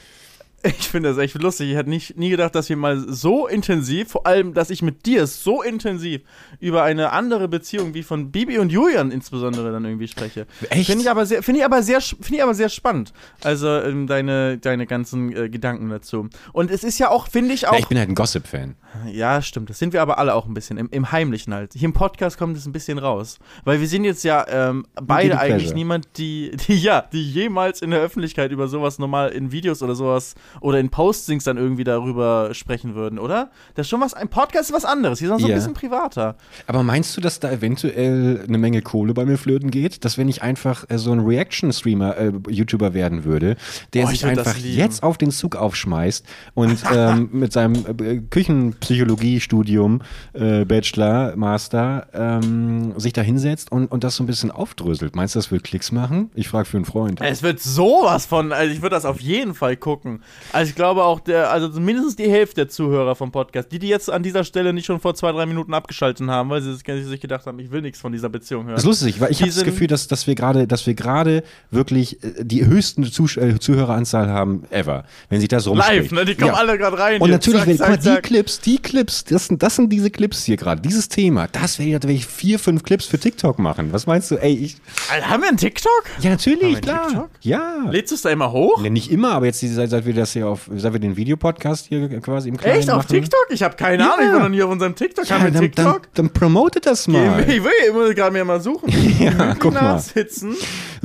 Ich finde das echt lustig. Ich hätte nicht, nie gedacht, dass wir mal so intensiv, vor allem, dass ich mit dir so intensiv über eine andere Beziehung wie von Bibi und Julian insbesondere dann irgendwie spreche. Echt? Finde ich aber sehr, finde ich aber sehr, finde ich aber sehr spannend. Also ähm, deine, deine ganzen äh, Gedanken dazu. Und es ist ja auch, finde ich auch. Ja, ich bin halt ein Gossip-Fan. Ja, stimmt. Das sind wir aber alle auch ein bisschen. Im, im Heimlichen halt. Hier im Podcast kommt es ein bisschen raus. Weil wir sind jetzt ja ähm, beide eigentlich niemand, die, die, ja, die jemals in der Öffentlichkeit über sowas normal in Videos oder sowas oder in Postings dann irgendwie darüber sprechen würden, oder? Das ist schon was, ein Podcast ist was anderes. Hier ist noch so Ja. ein bisschen privater. Aber meinst du, dass da eventuell eine Menge Kohle bei mir flöten geht? Dass wenn ich einfach äh, so ein Reaction-Streamer, äh, YouTuber werden würde, der Oh, ich sich einfach jetzt auf den Zug aufschmeißt und ähm, mit seinem äh, Küchenpsychologie-Studium, äh, Bachelor, Master, ähm, sich da hinsetzt und, und das so ein bisschen aufdröselt. Meinst du, das wird Klicks machen? Ich frage für einen Freund. Es wird sowas von, also ich würde das auf jeden Fall gucken. Also ich glaube auch, der, also mindestens die Hälfte der Zuhörer vom Podcast, die, die jetzt an dieser Stelle nicht schon vor zwei, drei Minuten abgeschaltet haben, weil sie sich gedacht haben, ich will nichts von dieser Beziehung hören. Das ist lustig, weil ich habe das Gefühl, dass, dass wir gerade, dass wir gerade wirklich äh, die höchsten Zusch äh, Zuhöreranzahl haben ever, wenn sich das rumspricht. Live, ne? Die kommen Ja. alle gerade rein. Und natürlich, Zack, wenn, guck mal, zack, die zack. Clips, die Clips, das sind, das sind diese Clips hier gerade, dieses Thema, das werde ich vier, fünf Clips für TikTok machen. Was meinst du? Ey, ich, Alter, haben wir einen TikTok? ja, natürlich, klar. TikTok? Ja. Lädst du es da immer hoch? Ne, nicht immer, aber jetzt seit, seit wir das hier auf, seit wir den Videopodcast hier quasi im Kleinen Echt? Auf machen. TikTok? Ich habe keine Ja. Ahnung, ich bin noch nie auf unserem TikTok. Ja, haben wir dann, dann, TikTok? dann promotet das mal. Ich will, ich muss gerade mir mal suchen. Ja, guck mal. sitzen.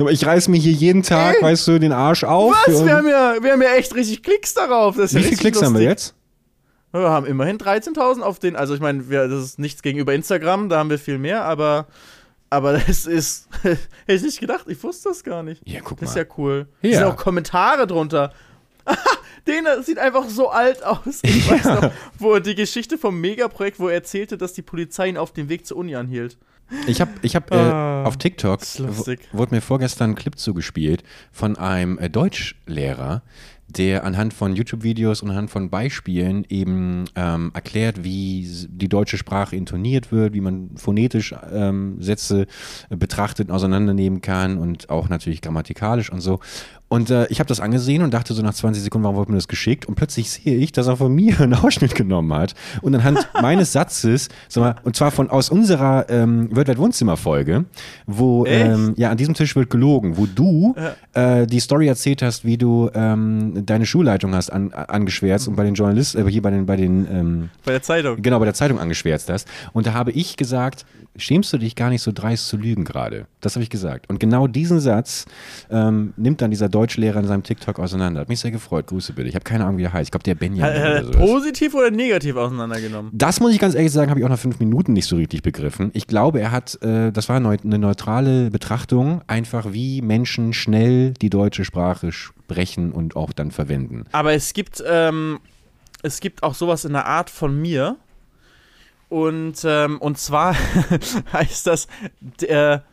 Ich reiß mir hier jeden Tag, Ey. weißt du, den Arsch auf. Was? Wir haben, ja, wir haben ja echt richtig Klicks darauf. Das ist ja Wie viele richtig Klicks haben wir lustig. jetzt? Wir haben immerhin 13.000 auf den, also ich meine, das ist nichts gegenüber Instagram, da haben wir viel mehr, aber Aber das ist. Hätte ich nicht gedacht, ich wusste das gar nicht. Ja, guck Das ist mal. ja cool. Ja. Da sind auch Kommentare drunter. Den sieht einfach so alt aus. Ich weiß noch, wo die Geschichte vom Megaprojekt, wo er erzählte, dass die Polizei ihn auf dem Weg zur Uni anhielt. Ich habe ich hab, äh, Ah, auf TikTok, wurde mir vorgestern ein Clip zugespielt von einem äh, Deutschlehrer, der anhand von YouTube-Videos und anhand von Beispielen eben ähm, erklärt, wie die deutsche Sprache intoniert wird, wie man phonetisch ähm, Sätze äh, betrachtet und auseinandernehmen kann und auch natürlich grammatikalisch und so. Und äh, ich habe das angesehen und dachte so nach 20 Sekunden, warum wurde mir das geschickt? Und plötzlich sehe ich, dass er von mir einen Ausschnitt genommen hat und anhand meines Satzes, sag mal, und zwar von aus unserer ähm, Worldwide Wohnzimmer-Folge, wo Echt? ähm, ja an diesem Tisch wird gelogen, wo du äh, die Story erzählt hast, wie du ähm, deine Schulleitung hast an, angeschwärzt und bei den Journalisten, äh, hier bei den, bei den ähm, Bei der Zeitung. genau, bei der Zeitung angeschwärzt hast. Und da habe ich gesagt, schämst du dich gar nicht so dreist zu lügen gerade? Das habe ich gesagt. Und genau diesen Satz ähm, nimmt dann dieser Deutschlehrer in seinem TikTok auseinander. Hat mich sehr gefreut. Grüße bitte. Ich habe keine Ahnung, wie der heißt. Ich glaube, der Benjamin Hat er oder sowas. positiv oder negativ auseinandergenommen? Das muss ich ganz ehrlich sagen, habe ich auch nach fünf Minuten nicht so richtig begriffen. Ich glaube, er hat, äh, das war eine neutrale Betrachtung, einfach wie Menschen schnell die deutsche Sprache sprechen und auch dann verwenden. Aber es gibt, ähm, es gibt auch sowas in der Art von mir. Und, ähm, und zwar heißt das, der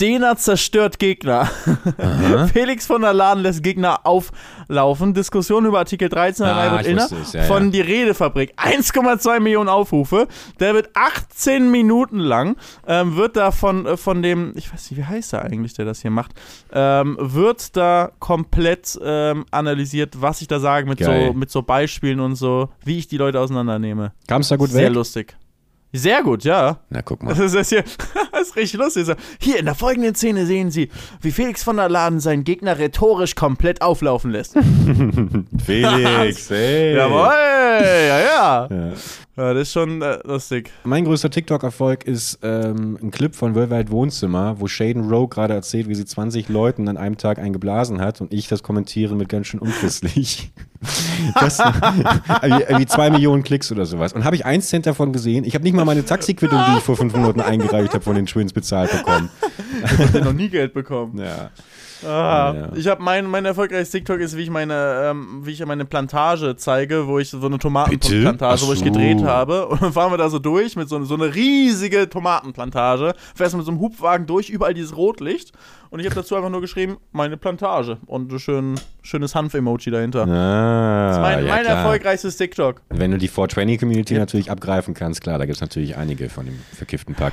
Dena zerstört Gegner. Felix von der Laden lässt Gegner auflaufen. Diskussion über Artikel 13 Ah, Albert Illner ja, von ja. Die Redefabrik. 1,2 Millionen Aufrufe. Der wird 18 Minuten lang, ähm, wird da von, äh, von dem, ich weiß nicht, wie heißt er eigentlich, der das hier macht, ähm, wird da komplett ähm, analysiert, was ich da sage mit Geil. so, mit so Beispielen und so, wie ich die Leute auseinandernehme. Kam es da gut Sehr weg? lustig. Sehr gut, ja. Na, guck Das mal. ist, das hier, das ist richtig lustig. Hier in der folgenden Szene sehen Sie, wie Felix von der Laden seinen Gegner rhetorisch komplett auflaufen lässt. Felix, hey. Jawohl, ja, ja. Ja. Ja, das ist schon äh, lustig. Mein größter TikTok-Erfolg ist ähm, ein Clip von Worldwide Wohnzimmer, wo Shaden Rowe gerade erzählt, wie sie 20 Leuten an einem Tag eingeblasen hat und ich das kommentiere mit ganz schön unchristlich. Das, irgendwie irgendwie zwei Millionen Klicks oder sowas. Und habe ich einen Cent davon gesehen. Ich habe nicht mal meine Taxiquittung, die ich vor fünf Minuten eingereicht habe, von den Twins bezahlt bekommen. Ich habe noch nie Geld bekommen. Ja. Ah, Ja. Ich habe mein, mein erfolgreiches TikTok ist, wie ich meine, ähm, wie ich meine Plantage zeige, wo ich so eine Tomatenplantage, wo ich gedreht habe. Und dann fahren wir da so durch mit so, so eine riesige Tomatenplantage. Fährst mit so einem Hubwagen durch, überall dieses Rotlicht. Und ich habe dazu einfach nur geschrieben, meine Plantage. Und ein schön, schönes Hanf-Emoji dahinter. Ah, das ist mein, ja, mein klar. erfolgreiches TikTok. Wenn du die 420-Community natürlich abgreifen kannst, klar, da gibt es natürlich einige von dem verkifften Pack.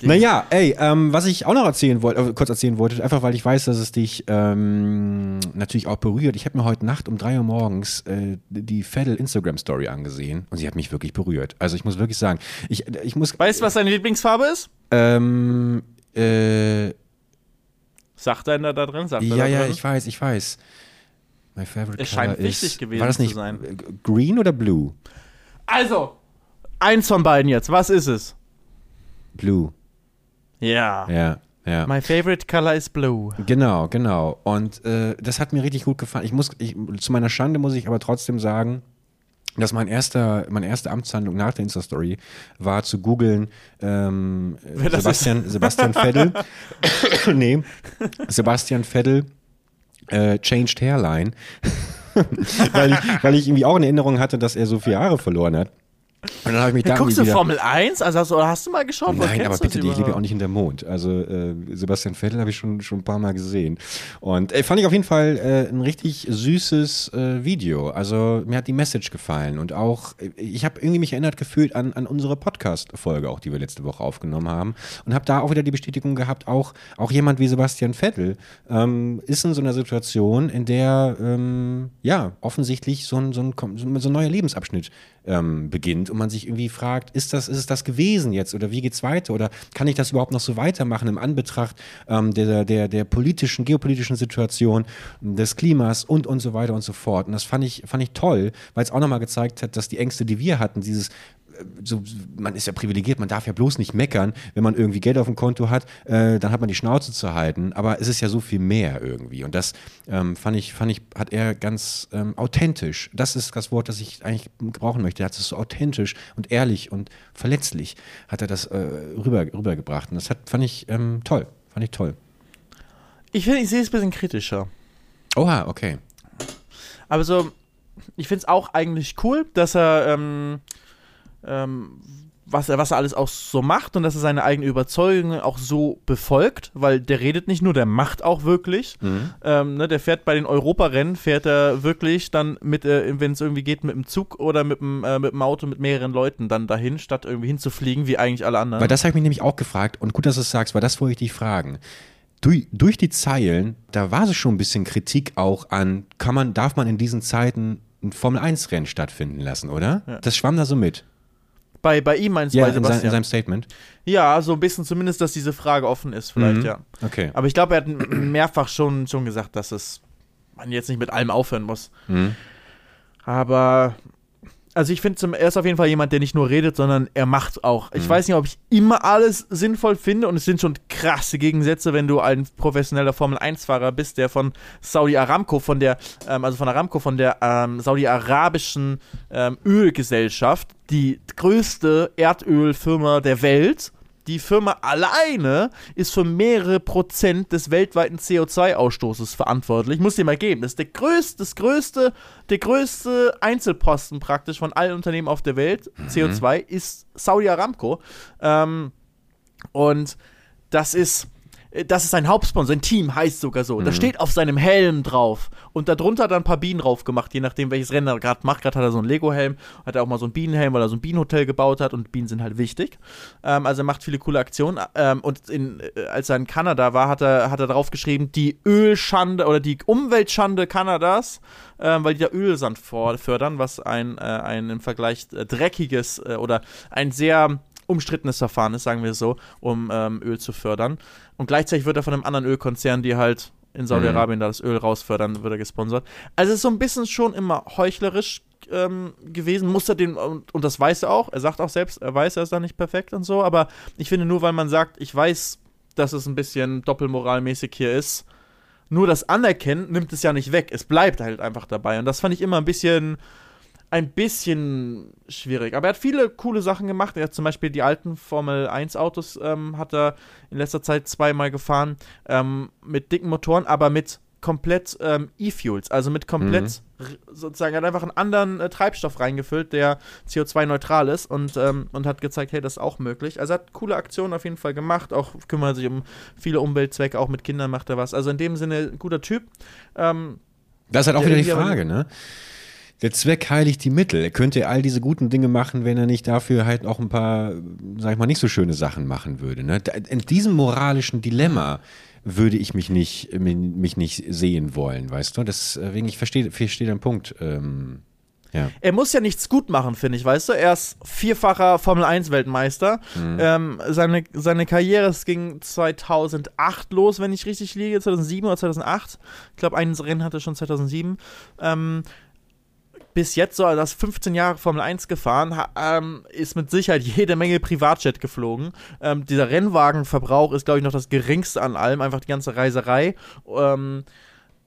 Naja, ey, ähm, was ich auch noch erzählen wollte, äh, kurz erzählen wollte, einfach weil ich weiß, dass es dich ähm, natürlich auch berührt. Ich habe mir heute Nacht um 3 Uhr morgens äh, die Fedel Instagram-Story angesehen und sie hat mich wirklich berührt. Also ich muss wirklich sagen, ich, ich muss. Weißt du, was deine Lieblingsfarbe ist? Ähm, äh, Sagt einer da drin? Sagt er ja, da ja, drin? ich weiß, ich weiß. My favorite Es scheint color wichtig is, gewesen war das zu nicht sein. äh, Green oder Blue? Also, eins von beiden jetzt. Was ist es? Blue. Ja. Ja, ja. My favorite color is blue. Genau, genau. Und äh, das hat mir richtig gut gefallen. Ich muss, ich, zu meiner Schande muss ich aber trotzdem sagen, dass mein erster, meine erste Amtshandlung nach der Insta-Story war zu googeln ähm, Sebastian, Sebastian Vettel. nee, Sebastian Vettel äh, changed Hairline. weil, ich, weil ich irgendwie auch in Erinnerung hatte, dass er so viele Haare verloren hat. Und dann habe ich mich da Guckst du wieder, Formel 1? Also hast hast du mal geschaut? Nein, aber bitte, das ich lebe ja auch nicht hinterm Mond. Also äh, Sebastian Vettel habe ich schon, schon ein paar Mal gesehen. Und äh, fand ich auf jeden Fall äh, ein richtig süßes äh, Video. Also mir hat die Message gefallen und auch, äh, ich habe irgendwie mich erinnert gefühlt an, an unsere Podcast-Folge, auch die wir letzte Woche aufgenommen haben. Und habe da auch wieder die Bestätigung gehabt, auch, auch jemand wie Sebastian Vettel ähm, ist in so einer Situation, in der ähm, ja offensichtlich so ein, so, ein, so ein neuer Lebensabschnitt ähm, beginnt und man sich irgendwie fragt, ist das, ist es das gewesen jetzt oder wie geht's weiter oder kann ich das überhaupt noch so weitermachen im Anbetracht ähm, der, der, der politischen, geopolitischen Situation, des Klimas und und so weiter und so fort. Und das fand ich, fand ich toll, weil es auch nochmal gezeigt hat, dass die Ängste, die wir hatten, dieses so, man ist ja privilegiert, man darf ja bloß nicht meckern, wenn man irgendwie Geld auf dem Konto hat, äh, dann hat man die Schnauze zu halten. Aber es ist ja so viel mehr irgendwie. Und das ähm, fand ich, fand ich, hat er ganz ähm, authentisch. Das ist das Wort, das ich eigentlich gebrauchen möchte. Er hat es so authentisch und ehrlich und verletzlich hat er das äh, rüber, rübergebracht. Und das hat, fand ich ähm, toll. Fand ich toll. Ich finde, ich sehe es ein bisschen kritischer. Oha, okay. Aber so, ich finde es auch eigentlich cool, dass er, ähm, was er, was er alles auch so macht und dass er seine eigenen Überzeugungen auch so befolgt, weil der redet nicht nur, der macht auch wirklich. Mhm. Ähm, ne, der fährt bei den Europarennen, fährt er wirklich dann mit, äh, wenn es irgendwie geht, mit dem Zug oder mit dem, äh, mit dem Auto mit mehreren Leuten dann dahin, statt irgendwie hinzufliegen, wie eigentlich alle anderen. Weil das habe ich mich nämlich auch gefragt und gut, dass du es sagst, weil das wollte ich dich fragen. Durch, durch die Zeilen, da war es schon ein bisschen Kritik auch an, kann man, darf man in diesen Zeiten ein Formel-1-Rennen stattfinden lassen, oder? Ja. Das schwamm da so mit. Bei, bei ihm meinst du Ja, bei in, sein, in Sebastian? seinem Statement. ja, so ein bisschen zumindest, dass diese Frage offen ist, vielleicht, Mhm. ja. Okay. Aber ich glaube, er hat mehrfach schon, schon gesagt, dass es man jetzt nicht mit allem aufhören muss. Mhm. Aber also ich finde, er ist auf jeden Fall jemand, der nicht nur redet, sondern er macht auch. Ich weiß nicht, ob ich immer alles sinnvoll finde und es sind schon krasse Gegensätze, wenn du ein professioneller Formel-1-Fahrer bist, der von Saudi Aramco, von der, ähm, also von Aramco, von der ähm, saudi-arabischen ähm, Ölgesellschaft, die größte Erdölfirma der Welt, die Firma alleine ist für mehrere Prozent des weltweiten CO2-Ausstoßes verantwortlich. Muss dir mal geben. Das ist der größte, das größte, der größte Einzelposten praktisch von allen Unternehmen auf der Welt. CO2 ist Saudi Aramco. Ähm, und das ist, das ist sein Hauptsponsor, sein Team heißt sogar so. Da steht auf seinem Helm drauf. Und darunter hat er ein paar Bienen drauf gemacht, je nachdem, welches Rennen er gerade macht. Gerade hat er so einen Lego-Helm, hat er auch mal so einen Bienenhelm, weil er so ein Bienenhotel gebaut hat und Bienen sind halt wichtig. Ähm, also er macht viele coole Aktionen. Ähm, und in, äh, als er in Kanada war, hat er, hat er drauf geschrieben, die Ölschande oder die Umweltschande Kanadas, ähm, weil die da Ölsand fördern, was ein, äh, ein im Vergleich äh, dreckiges äh, oder ein sehr umstrittenes Verfahren ist, sagen wir so, um ähm, Öl zu fördern. Und gleichzeitig wird er von einem anderen Ölkonzern, die halt in Saudi-Arabien da das Öl rausfördern, wird er gesponsert. Also es ist so ein bisschen schon immer heuchlerisch ähm, gewesen, muss er den, und, und das weiß er auch, er sagt auch selbst, er weiß, er ist da nicht perfekt und so, aber ich finde nur, weil man sagt, ich weiß, dass es ein bisschen doppelmoralmäßig hier ist, nur das Anerkennen nimmt es ja nicht weg, es bleibt halt einfach dabei. Und das fand ich immer ein bisschen, ein bisschen schwierig. Aber er hat viele coole Sachen gemacht. Er hat zum Beispiel die alten Formel 1 Autos ähm, hat er in letzter Zeit zweimal gefahren ähm, mit dicken Motoren, aber mit komplett ähm, E-Fuels, also mit komplett r- sozusagen, hat einfach einen anderen äh, Treibstoff reingefüllt, der CO2-neutral ist und, ähm, und hat gezeigt, hey, das ist auch möglich. Also er hat coole Aktionen auf jeden Fall gemacht, auch kümmert sich um viele Umweltzwecke, auch mit Kindern macht er was. Also in dem Sinne, guter Typ. Ähm, Das ist halt auch Der wieder die Frage, ne? Der Zweck heiligt die Mittel. Er könnte all diese guten Dinge machen, wenn er nicht dafür halt auch ein paar, sag ich mal, nicht so schöne Sachen machen würde. Ne? In diesem moralischen Dilemma würde ich mich nicht, mich nicht sehen wollen, weißt du? Deswegen, ich verstehe verstehe den Punkt. Ähm, ja. er muss ja nichts gut machen, finde ich, weißt du? Er ist vierfacher Formel-1-Weltmeister. Ähm, seine, seine Karriere es ging 2008 los, wenn ich richtig liege, 2007 oder 2008. Ich glaube, ein Rennen hatte er schon 2007. Ähm, bis jetzt so, das 15 Jahre Formel 1 gefahren, ähm, ist mit Sicherheit jede Menge Privatjet geflogen. Ähm, dieser Rennwagenverbrauch ist, glaube ich, noch das geringste an allem, einfach die ganze Reiserei. Ähm,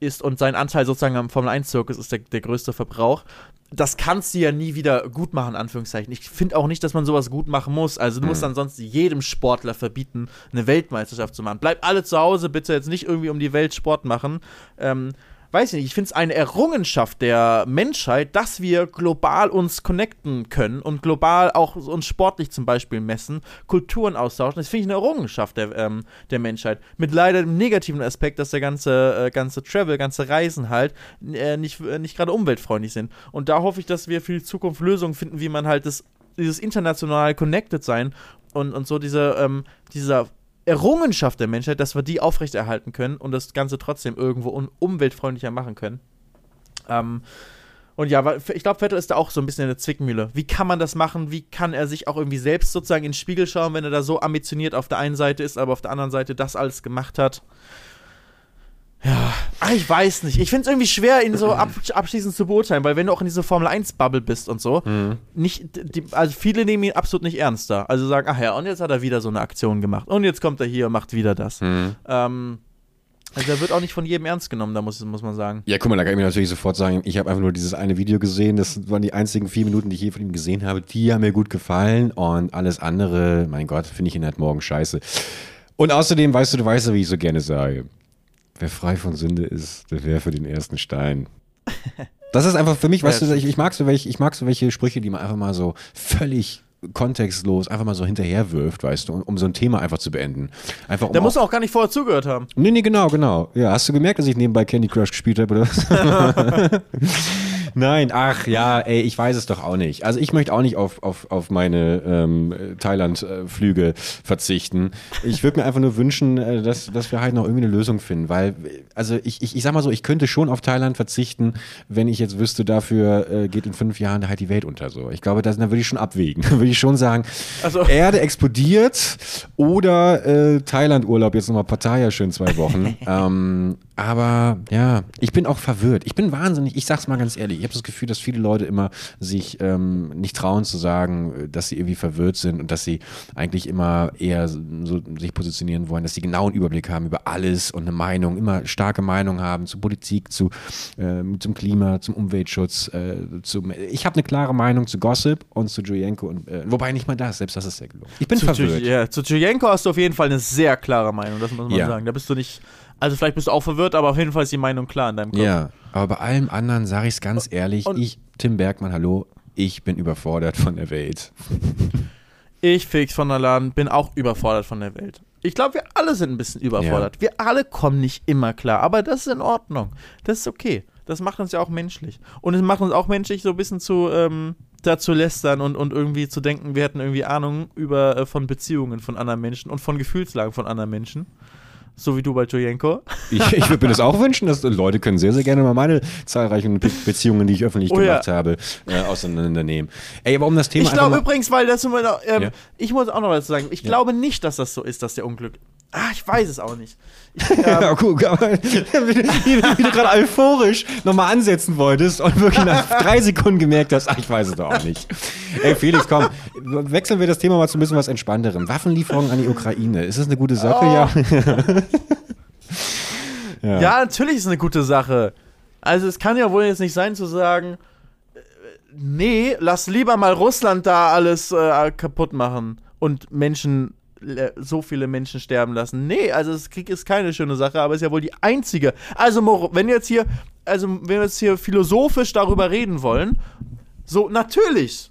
ist und sein Anteil sozusagen am Formel 1-Zirkus ist der, der größte Verbrauch. Das kannst du ja nie wieder gut machen, in Anführungszeichen. Ich finde auch nicht, dass man sowas gut machen muss. Also du musst ansonsten jedem Sportler verbieten, eine Weltmeisterschaft zu machen. Bleibt alle zu Hause, bitte jetzt nicht irgendwie um die Welt Sport machen. Ähm, weiß ich nicht, ich finde es eine Errungenschaft der Menschheit, dass wir global uns connecten können und global auch uns sportlich zum Beispiel messen, Kulturen austauschen. Das finde ich eine Errungenschaft der, ähm, der Menschheit. Mit leider dem negativen Aspekt, dass der ganze, äh, ganze Travel, ganze Reisen halt äh, nicht, äh, nicht gerade umweltfreundlich sind. Und da hoffe ich, dass wir für die Zukunft Lösungen finden, wie man halt das, dieses international connected sein und, und so diese, ähm, dieser Errungenschaft der Menschheit, dass wir die aufrechterhalten können und das Ganze trotzdem irgendwo un umweltfreundlicher machen können. Ähm, und ja, ich glaube, Vettel ist da auch so ein bisschen in der Zwickmühle. Wie kann man das machen? Wie kann er sich auch irgendwie selbst sozusagen in den Spiegel schauen, wenn er da so ambitioniert auf der einen Seite ist, aber auf der anderen Seite das alles gemacht hat? Ja, Ah, ich weiß nicht. Ich finde es irgendwie schwer, ihn so ab, abschließend zu beurteilen, weil wenn du auch in dieser Formel 1-Bubble bist und so, nicht, die, also viele nehmen ihn absolut nicht ernster. Also sagen, ach ja, und jetzt hat er wieder so eine Aktion gemacht. Und jetzt kommt er hier und macht wieder das. Ähm, also er wird auch nicht von jedem ernst genommen, da muss, muss man sagen. Ja, guck mal, da kann ich mir natürlich sofort sagen, ich habe einfach nur dieses eine Video gesehen, das waren die einzigen vier Minuten, die ich je von ihm gesehen habe, die haben mir gut gefallen und alles andere, mein Gott, finde ich ihn halt morgen scheiße. Und außerdem, weißt du, du weißt ja, wie ich so gerne sage, wer frei von Sünde ist, der wäre für den ersten Stein. Das ist einfach für mich, weißt du, ich, ich mag so welche, ich mag so welche Sprüche, die man einfach mal so völlig kontextlos einfach mal so hinterherwirft, weißt du, um, um so ein Thema einfach zu beenden. Einfach um Da muss auch gar nicht vorher zugehört haben. Nee, nee, genau, genau. Ja, hast du gemerkt, dass ich nebenbei Candy Crush gespielt habe, oder was? Nein, ach ja, ey, ich weiß es doch auch nicht. Also ich möchte auch nicht auf, auf, auf meine ähm, Thailand-Flüge verzichten. Ich würde mir einfach nur wünschen, äh, dass, dass wir halt noch irgendwie eine Lösung finden, weil, also ich, ich, ich sag mal so, ich könnte schon auf Thailand verzichten, wenn ich jetzt wüsste, dafür äh, geht in fünf Jahren halt die Welt unter. So, Ich glaube, das, da würde ich schon abwägen. Da würde ich schon sagen, Also- Erde explodiert oder äh, Thailand-Urlaub jetzt nochmal Pattaya schön zwei Wochen. ähm, aber ja, ich bin auch verwirrt. Ich bin wahnsinnig, ich sag's mal ganz ehrlich, ich habe das Gefühl, dass viele Leute immer sich ähm, nicht trauen zu sagen, äh, dass sie irgendwie verwirrt sind und dass sie eigentlich immer eher so sich positionieren wollen, dass sie genau einen Überblick haben über alles und eine Meinung, immer starke Meinung haben zu Politik, zu, ähm, zum Klima, zum Umweltschutz. Äh, zum, ich habe eine klare Meinung zu Gossip und zu Julienko und äh, wobei nicht mal das, selbst das ist sehr gelungen. Ich bin Zu, verwirrt. Ju- ja, zu Julienko hast du auf jeden Fall eine sehr klare Meinung, das muss man Ja. sagen. Da bist du nicht, also vielleicht bist du auch verwirrt, aber auf jeden Fall ist die Meinung klar in deinem Kopf. Ja, aber bei allem anderen sage ich es ganz ehrlich, Und- ich, Tim Bergmann, hallo, ich bin überfordert von der Welt. Ich, Felix von der Laden, bin auch überfordert von der Welt. Ich glaube, wir alle sind ein bisschen überfordert. Wir alle kommen nicht immer klar, aber das ist in Ordnung. Das ist okay. Das macht uns ja auch menschlich. Und es macht uns auch menschlich, so ein bisschen zu, ähm, da zu lästern und, und irgendwie zu denken, wir hätten irgendwie Ahnung über äh, von Beziehungen von anderen Menschen und von Gefühlslagen von anderen Menschen. So wie du bei Jojenko. Ich, ich würde mir das auch wünschen, dass Leute können sehr, sehr gerne mal meine zahlreichen Be Beziehungen, die ich öffentlich Oh ja. gemacht habe, äh, auseinandernehmen. Ey, aber um das Thema Ich glaube übrigens, weil das ähm, Ja. ich muss auch noch was sagen. Ich glaube nicht, dass das so ist, dass der Unglück. Ah, ich weiß es auch nicht. Ich, ähm, Ja, guck, aber wie, du- wie du gerade euphorisch nochmal ansetzen wolltest und wirklich nach drei Sekunden gemerkt hast, ach, ich weiß es doch auch nicht. Ey, Felix, komm, wechseln wir das Thema mal zu ein bisschen was Entspannterem. Waffenlieferungen an die Ukraine. Ist das eine gute Sache? Oh. Ja. Ja. natürlich ist es eine gute Sache. Also es kann ja wohl jetzt nicht sein zu sagen, äh, nee, lass lieber mal Russland da alles äh, kaputt machen und Menschen, so viele Menschen sterben lassen. Nee, also das Krieg ist keine schöne Sache, aber ist ja wohl die einzige. Also wenn jetzt hier, also wenn wir jetzt hier philosophisch darüber reden wollen, so natürlich.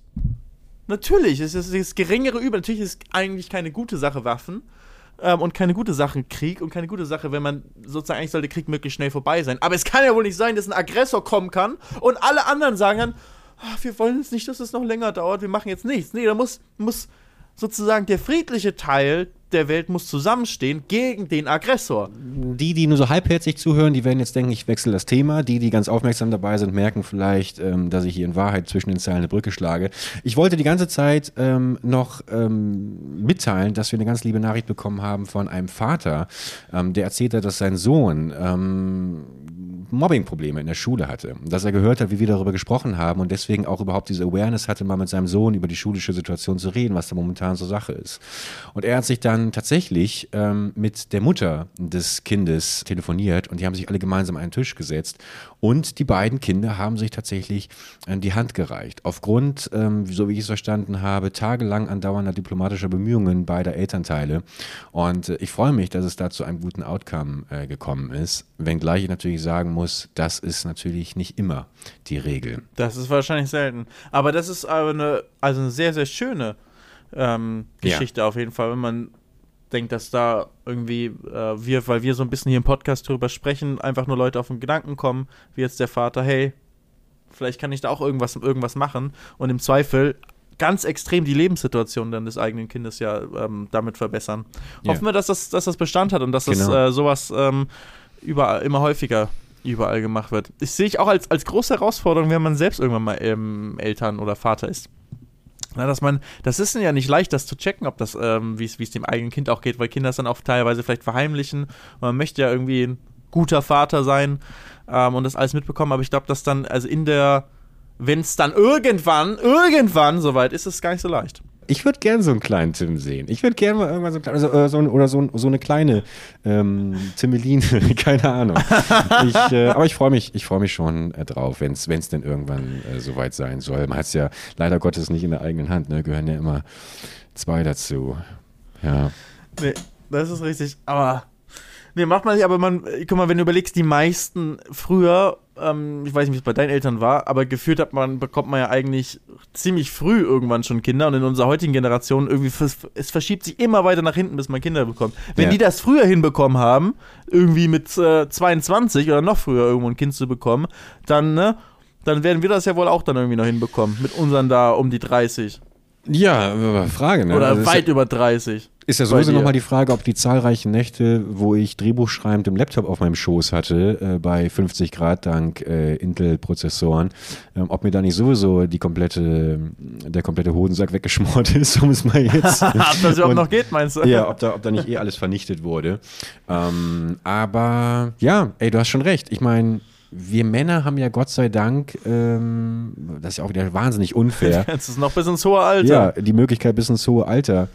Natürlich, es ist das geringere Übel. Natürlich ist es eigentlich keine gute Sache, Waffen. Ähm, und keine gute Sache Krieg und keine gute Sache, wenn man sozusagen eigentlich sollte Krieg möglichst schnell vorbei sein. Aber es kann ja wohl nicht sein, dass ein Aggressor kommen kann und alle anderen sagen dann, "Ah, wir wollen jetzt nicht, dass es noch länger dauert, wir machen jetzt nichts. Nee, da muss, muss sozusagen der friedliche Teil der Welt muss zusammenstehen gegen den Aggressor. Die, die nur so halbherzig zuhören, die werden jetzt denken, ich wechsle das Thema. Die, die ganz aufmerksam dabei sind, merken vielleicht, ähm, dass ich hier in Wahrheit zwischen den Zeilen eine Brücke schlage. Ich wollte die ganze Zeit ähm, noch ähm, mitteilen, dass wir eine ganz liebe Nachricht bekommen haben von einem Vater, ähm, der erzählt hat, dass sein Sohn ähm, Mobbing-Probleme in der Schule hatte. Dass er gehört hat, wie wir darüber gesprochen haben und deswegen auch überhaupt diese Awareness hatte, mal mit seinem Sohn über die schulische Situation zu reden, was da momentan so Sache ist. Und er hat sich dann tatsächlich ähm, mit der Mutter des Kindes telefoniert und die haben sich alle gemeinsam an einen Tisch gesetzt und die beiden Kinder haben sich tatsächlich äh, die Hand gereicht. Aufgrund, ähm, so wie ich es verstanden habe, tagelang andauernder diplomatischer Bemühungen beider Elternteile. Und äh, ich freue mich, dass es da zu einem guten Outcome äh, gekommen ist. Wenngleich ich natürlich sagen muss, das ist natürlich nicht immer die Regel. Das ist wahrscheinlich selten. Aber das ist aber eine, also eine sehr, sehr schöne ähm, Ja. Geschichte auf jeden Fall, wenn man denkt, dass da irgendwie äh, wir, weil wir so ein bisschen hier im Podcast drüber sprechen, einfach nur Leute auf den Gedanken kommen, wie jetzt der Vater, hey, vielleicht kann ich da auch irgendwas, irgendwas machen und im Zweifel ganz extrem die Lebenssituation dann des eigenen Kindes ja ähm, damit verbessern. Ja. Hoffen wir, dass das, dass das Bestand hat und dass das Genau. äh, sowas ähm, überall, immer häufiger überall gemacht wird. Das sehe ich auch als, als große Herausforderung, wenn man selbst irgendwann mal ähm, Eltern oder Vater ist. Na, dass man, das ist ja nicht leicht, das zu checken, ob das, ähm, wie es dem eigenen Kind auch geht, weil Kinder es dann auch teilweise vielleicht verheimlichen. Man möchte ja irgendwie guter Vater sein ähm, und das alles mitbekommen. Aber ich glaube, dass dann, also in der, wenn es dann irgendwann, irgendwann soweit ist, ist es gar nicht so leicht. Ich würde gern so einen kleinen Tim sehen. Ich würde gerne mal irgendwann so, klein, also, äh, so, oder so, so eine kleine ähm, Timmeline, keine Ahnung. Ich, äh, aber ich freue mich, ich mich schon äh, drauf, wenn es denn irgendwann äh, soweit sein soll. Man hat es ja leider Gottes nicht in der eigenen Hand, ne? Gehören ja immer zwei dazu. Ja. Nee, das ist richtig. Aber Nee, macht man nicht, aber man, guck mal, wenn du überlegst, die meisten früher, ähm, ich weiß nicht, wie es bei deinen Eltern war, aber geführt hat man, bekommt man ja eigentlich ziemlich früh irgendwann schon Kinder und in unserer heutigen Generation irgendwie, es verschiebt sich immer weiter nach hinten, bis man Kinder bekommt. Wenn ja. die das früher hinbekommen haben, irgendwie mit äh, 22 oder noch früher irgendwo ein Kind zu bekommen, dann, ne, dann werden wir das ja wohl auch dann irgendwie noch hinbekommen, mit unseren da um die 30. Ja, Frage, ne? Oder also weit über 30. Ist ja sowieso nochmal die Frage, ob die zahlreichen Nächte, wo ich Drehbuch schreibend im Laptop auf meinem Schoß hatte, äh, bei 50 Grad dank äh, Intel-Prozessoren, äh, ob mir da nicht sowieso die komplette, der komplette Hodensack weggeschmort ist, um es mal jetzt. ob das überhaupt noch geht, meinst du? Ja, ob da, ob da nicht eh alles vernichtet wurde. Ähm, aber ja, ey, du hast schon recht. Ich meine, wir Männer haben ja Gott sei Dank, ähm, das ist ja auch wieder wahnsinnig unfair. Das ist noch bis ins hohe Alter. Ja, die Möglichkeit bis ins hohe Alter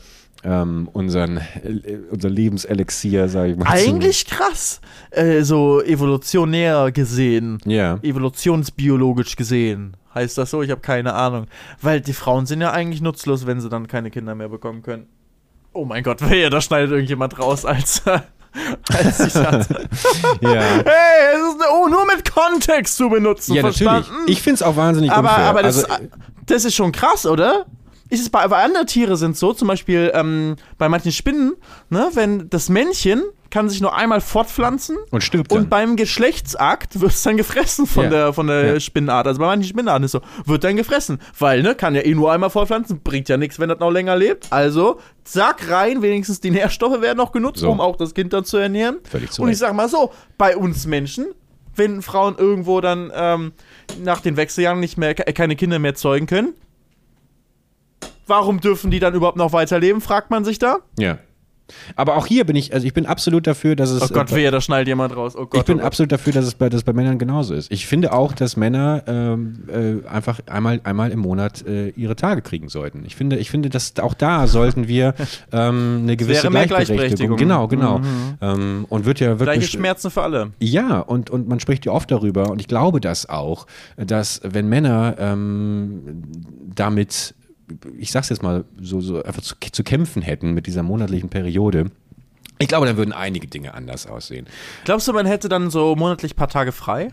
ähm, unseren, äh, unser Lebenselixier, sage ich mal. Eigentlich zu. krass, äh, so evolutionär gesehen, ja. evolutionsbiologisch gesehen. Heißt das so? Ich habe keine Ahnung. Weil die Frauen sind ja eigentlich nutzlos, wenn sie dann keine Kinder mehr bekommen können. Oh mein Gott, wehe, da schneidet irgendjemand raus als, als ich hatte. ja. Hey, es ist oh, nur mit Kontext zu benutzen. Ja, verstanden? natürlich. Ich finde es auch wahnsinnig aber, unfair. Aber das, also, das ist schon krass, oder? ist es bei, bei anderen Tieren sind so, zum Beispiel ähm, bei manchen Spinnen, ne, wenn das Männchen kann sich nur einmal fortpflanzen und stirbt dann. und beim Geschlechtsakt wird es dann gefressen von ja. der von der ja. Spinnenart. Also bei manchen Spinnenarten ist so, wird dann gefressen, weil ne, kann ja eh nur einmal fortpflanzen, bringt ja nichts, wenn das noch länger lebt. Also zack rein, wenigstens die Nährstoffe werden noch genutzt, so. um auch das Kind dann zu ernähren. Völlig zu und ich sag mal so, bei uns Menschen wenn Frauen irgendwo dann ähm, nach den Wechseljahren nicht mehr keine Kinder mehr zeugen können, Warum dürfen die dann überhaupt noch weiterleben, fragt man sich da. Ja. Aber auch hier bin ich, also ich bin absolut dafür, dass es. Oh Gott, äh, wehe, da schneidet jemand raus. Oh Gott, ich bin oh absolut dafür, dass es bei, dass bei Männern genauso ist. Ich finde auch, dass Männer ähm, äh, einfach einmal, einmal im Monat äh, ihre Tage kriegen sollten. Ich finde, ich finde, dass auch da sollten wir ähm, eine gewisse Gleichberechtigung. Gleichberechtigung. Genau, genau. Mhm. Ähm, und wird ja wirklich. Gleiche Schmerzen für alle. Ja, und, und man spricht ja oft darüber, und ich glaube das auch, dass wenn Männer ähm, damit ich sag's jetzt mal, so, so einfach zu, zu kämpfen hätten mit dieser monatlichen Periode, ich glaube, dann würden einige Dinge anders aussehen. Glaubst du, man hätte dann so monatlich ein paar Tage frei?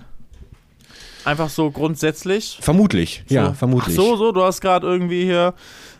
Einfach so grundsätzlich? Vermutlich, so. ja, vermutlich. Ach so, so, du hast gerade irgendwie hier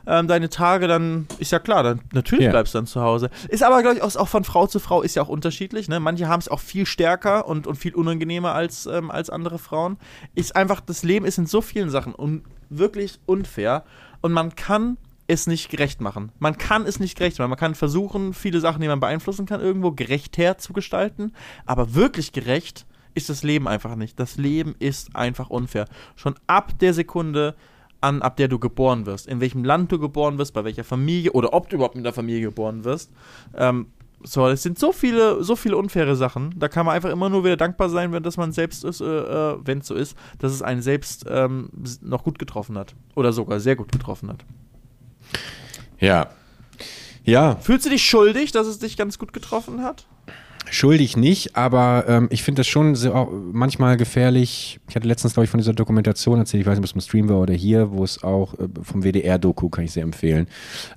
ähm, deine Tage, dann ist ja klar, dann natürlich ja. bleibst du dann zu Hause. Ist aber, glaube ich, auch, auch, von Frau zu Frau ist ja auch unterschiedlich. Ne? Manche haben es auch viel stärker und, und viel unangenehmer als, ähm, als andere Frauen. Ist einfach, das Leben ist in so vielen Sachen un wirklich unfair und man kann es nicht gerecht machen. Man kann es nicht gerecht machen. Man kann versuchen, viele Sachen, die man beeinflussen kann, irgendwo gerecht herzugestalten, aber wirklich gerecht ist das Leben einfach nicht. Das Leben ist einfach unfair. Schon ab der Sekunde an, ab der du geboren wirst, in welchem Land du geboren wirst, bei welcher Familie oder ob du überhaupt in der Familie geboren wirst, ähm, so, es sind so viele, so viele unfaire Sachen. Da kann man einfach immer nur wieder dankbar sein, wenn das man selbst ist, äh, äh wenn es so ist, dass es einen selbst ähm, noch gut getroffen hat. Oder sogar sehr gut getroffen hat. Ja. Ja. Fühlst du dich schuldig, dass es dich ganz gut getroffen hat? Schuldig nicht, aber ähm, ich finde das schon sehr, manchmal gefährlich. Ich hatte letztens, glaube ich, von dieser Dokumentation erzählt, ich weiß nicht, ob es im Stream war oder hier, wo es auch äh, vom WDR-Doku kann ich sehr empfehlen.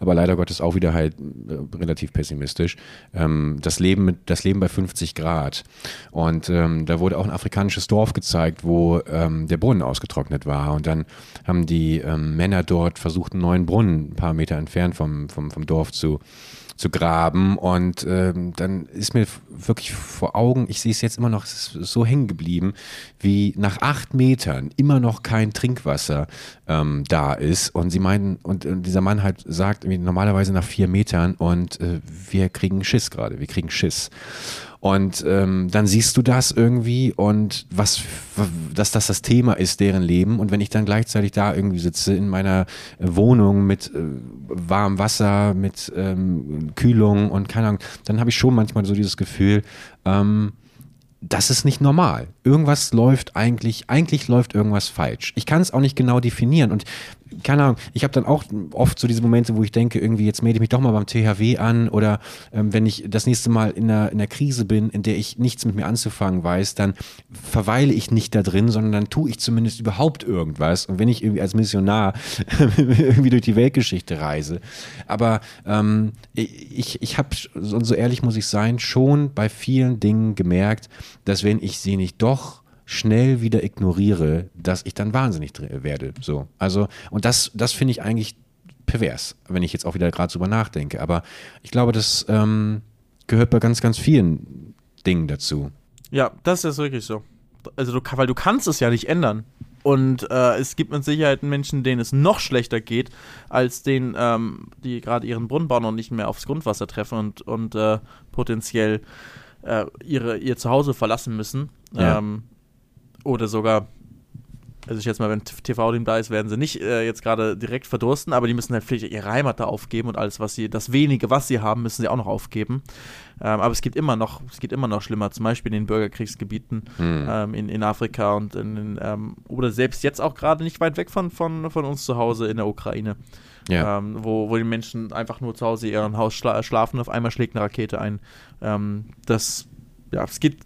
Aber leider Gottes auch wieder halt äh, relativ pessimistisch. Ähm, das, Leben mit, das Leben bei 50 Grad. Und ähm, da wurde auch ein afrikanisches Dorf gezeigt, wo ähm, der Brunnen ausgetrocknet war. Und dann haben die ähm, Männer dort versucht, einen neuen Brunnen ein paar Meter entfernt vom, vom, vom Dorf zu zu graben. Und ähm, dann ist mir wirklich vor Augen, ich sehe es jetzt immer noch, ist so hängen geblieben, wie nach acht Metern immer noch kein Trinkwasser ähm, da ist. Und sie meinen, und, und, dieser Mann halt sagt, normalerweise nach vier Metern und äh, wir kriegen Schiss gerade, wir kriegen Schiss. Und ähm, dann siehst du das irgendwie und was, dass das das Thema ist, deren Leben. Und wenn ich dann gleichzeitig da irgendwie sitze in meiner Wohnung mit äh, warmem Wasser, mit ähm, Kühlung und keine Ahnung, dann habe ich schon manchmal so dieses Gefühl, ähm, das ist nicht normal. Irgendwas läuft eigentlich, eigentlich läuft irgendwas falsch. Ich kann es auch nicht genau definieren und keine Ahnung, ich habe dann auch oft so diese Momente, wo ich denke, irgendwie jetzt melde ich mich doch mal beim THW an oder ähm, wenn ich das nächste Mal in einer, in einer Krise bin, in der ich nichts mit mir anzufangen weiß, dann verweile ich nicht da drin, sondern dann tue ich zumindest überhaupt irgendwas. Und wenn ich irgendwie als Missionar irgendwie durch die Weltgeschichte reise. Aber ähm, ich, ich habe, und so ehrlich muss ich sein, schon bei vielen Dingen gemerkt, dass wenn ich sie nicht doch schnell wieder ignoriere, dass ich dann wahnsinnig werde. So. Also, und das, das finde ich eigentlich pervers, wenn ich jetzt auch wieder gerade drüber nachdenke. Aber ich glaube, das ähm, gehört bei ganz, ganz vielen Dingen dazu. Ja, das ist wirklich so. Also, du, weil du kannst es ja nicht ändern. Und äh, es gibt mit Sicherheit Menschen, denen es noch schlechter geht, als denen, ähm, die gerade ihren Brunnen bauen und nicht mehr aufs Grundwasser treffen und, und äh, potenziell äh, ihre, ihr Zuhause verlassen müssen. Ja. Ähm, oder sogar, also ich jetzt mal, wenn TV-Team da ist, werden sie nicht äh, jetzt gerade direkt verdursten, aber die müssen halt vielleicht ihre Heimat da aufgeben und alles, was sie, das wenige, was sie haben, müssen sie auch noch aufgeben. Ähm, aber es gibt immer noch, es geht immer noch schlimmer, zum Beispiel in den Bürgerkriegsgebieten mhm. ähm, in, in Afrika und in, ähm, oder selbst jetzt auch gerade nicht weit weg von, von, von uns zu Hause in der Ukraine. Ja. Ähm, wo, wo die Menschen einfach nur zu Hause in ihrem Haus schla schlafen und auf einmal schlägt eine Rakete ein. Ähm, das, ja, es geht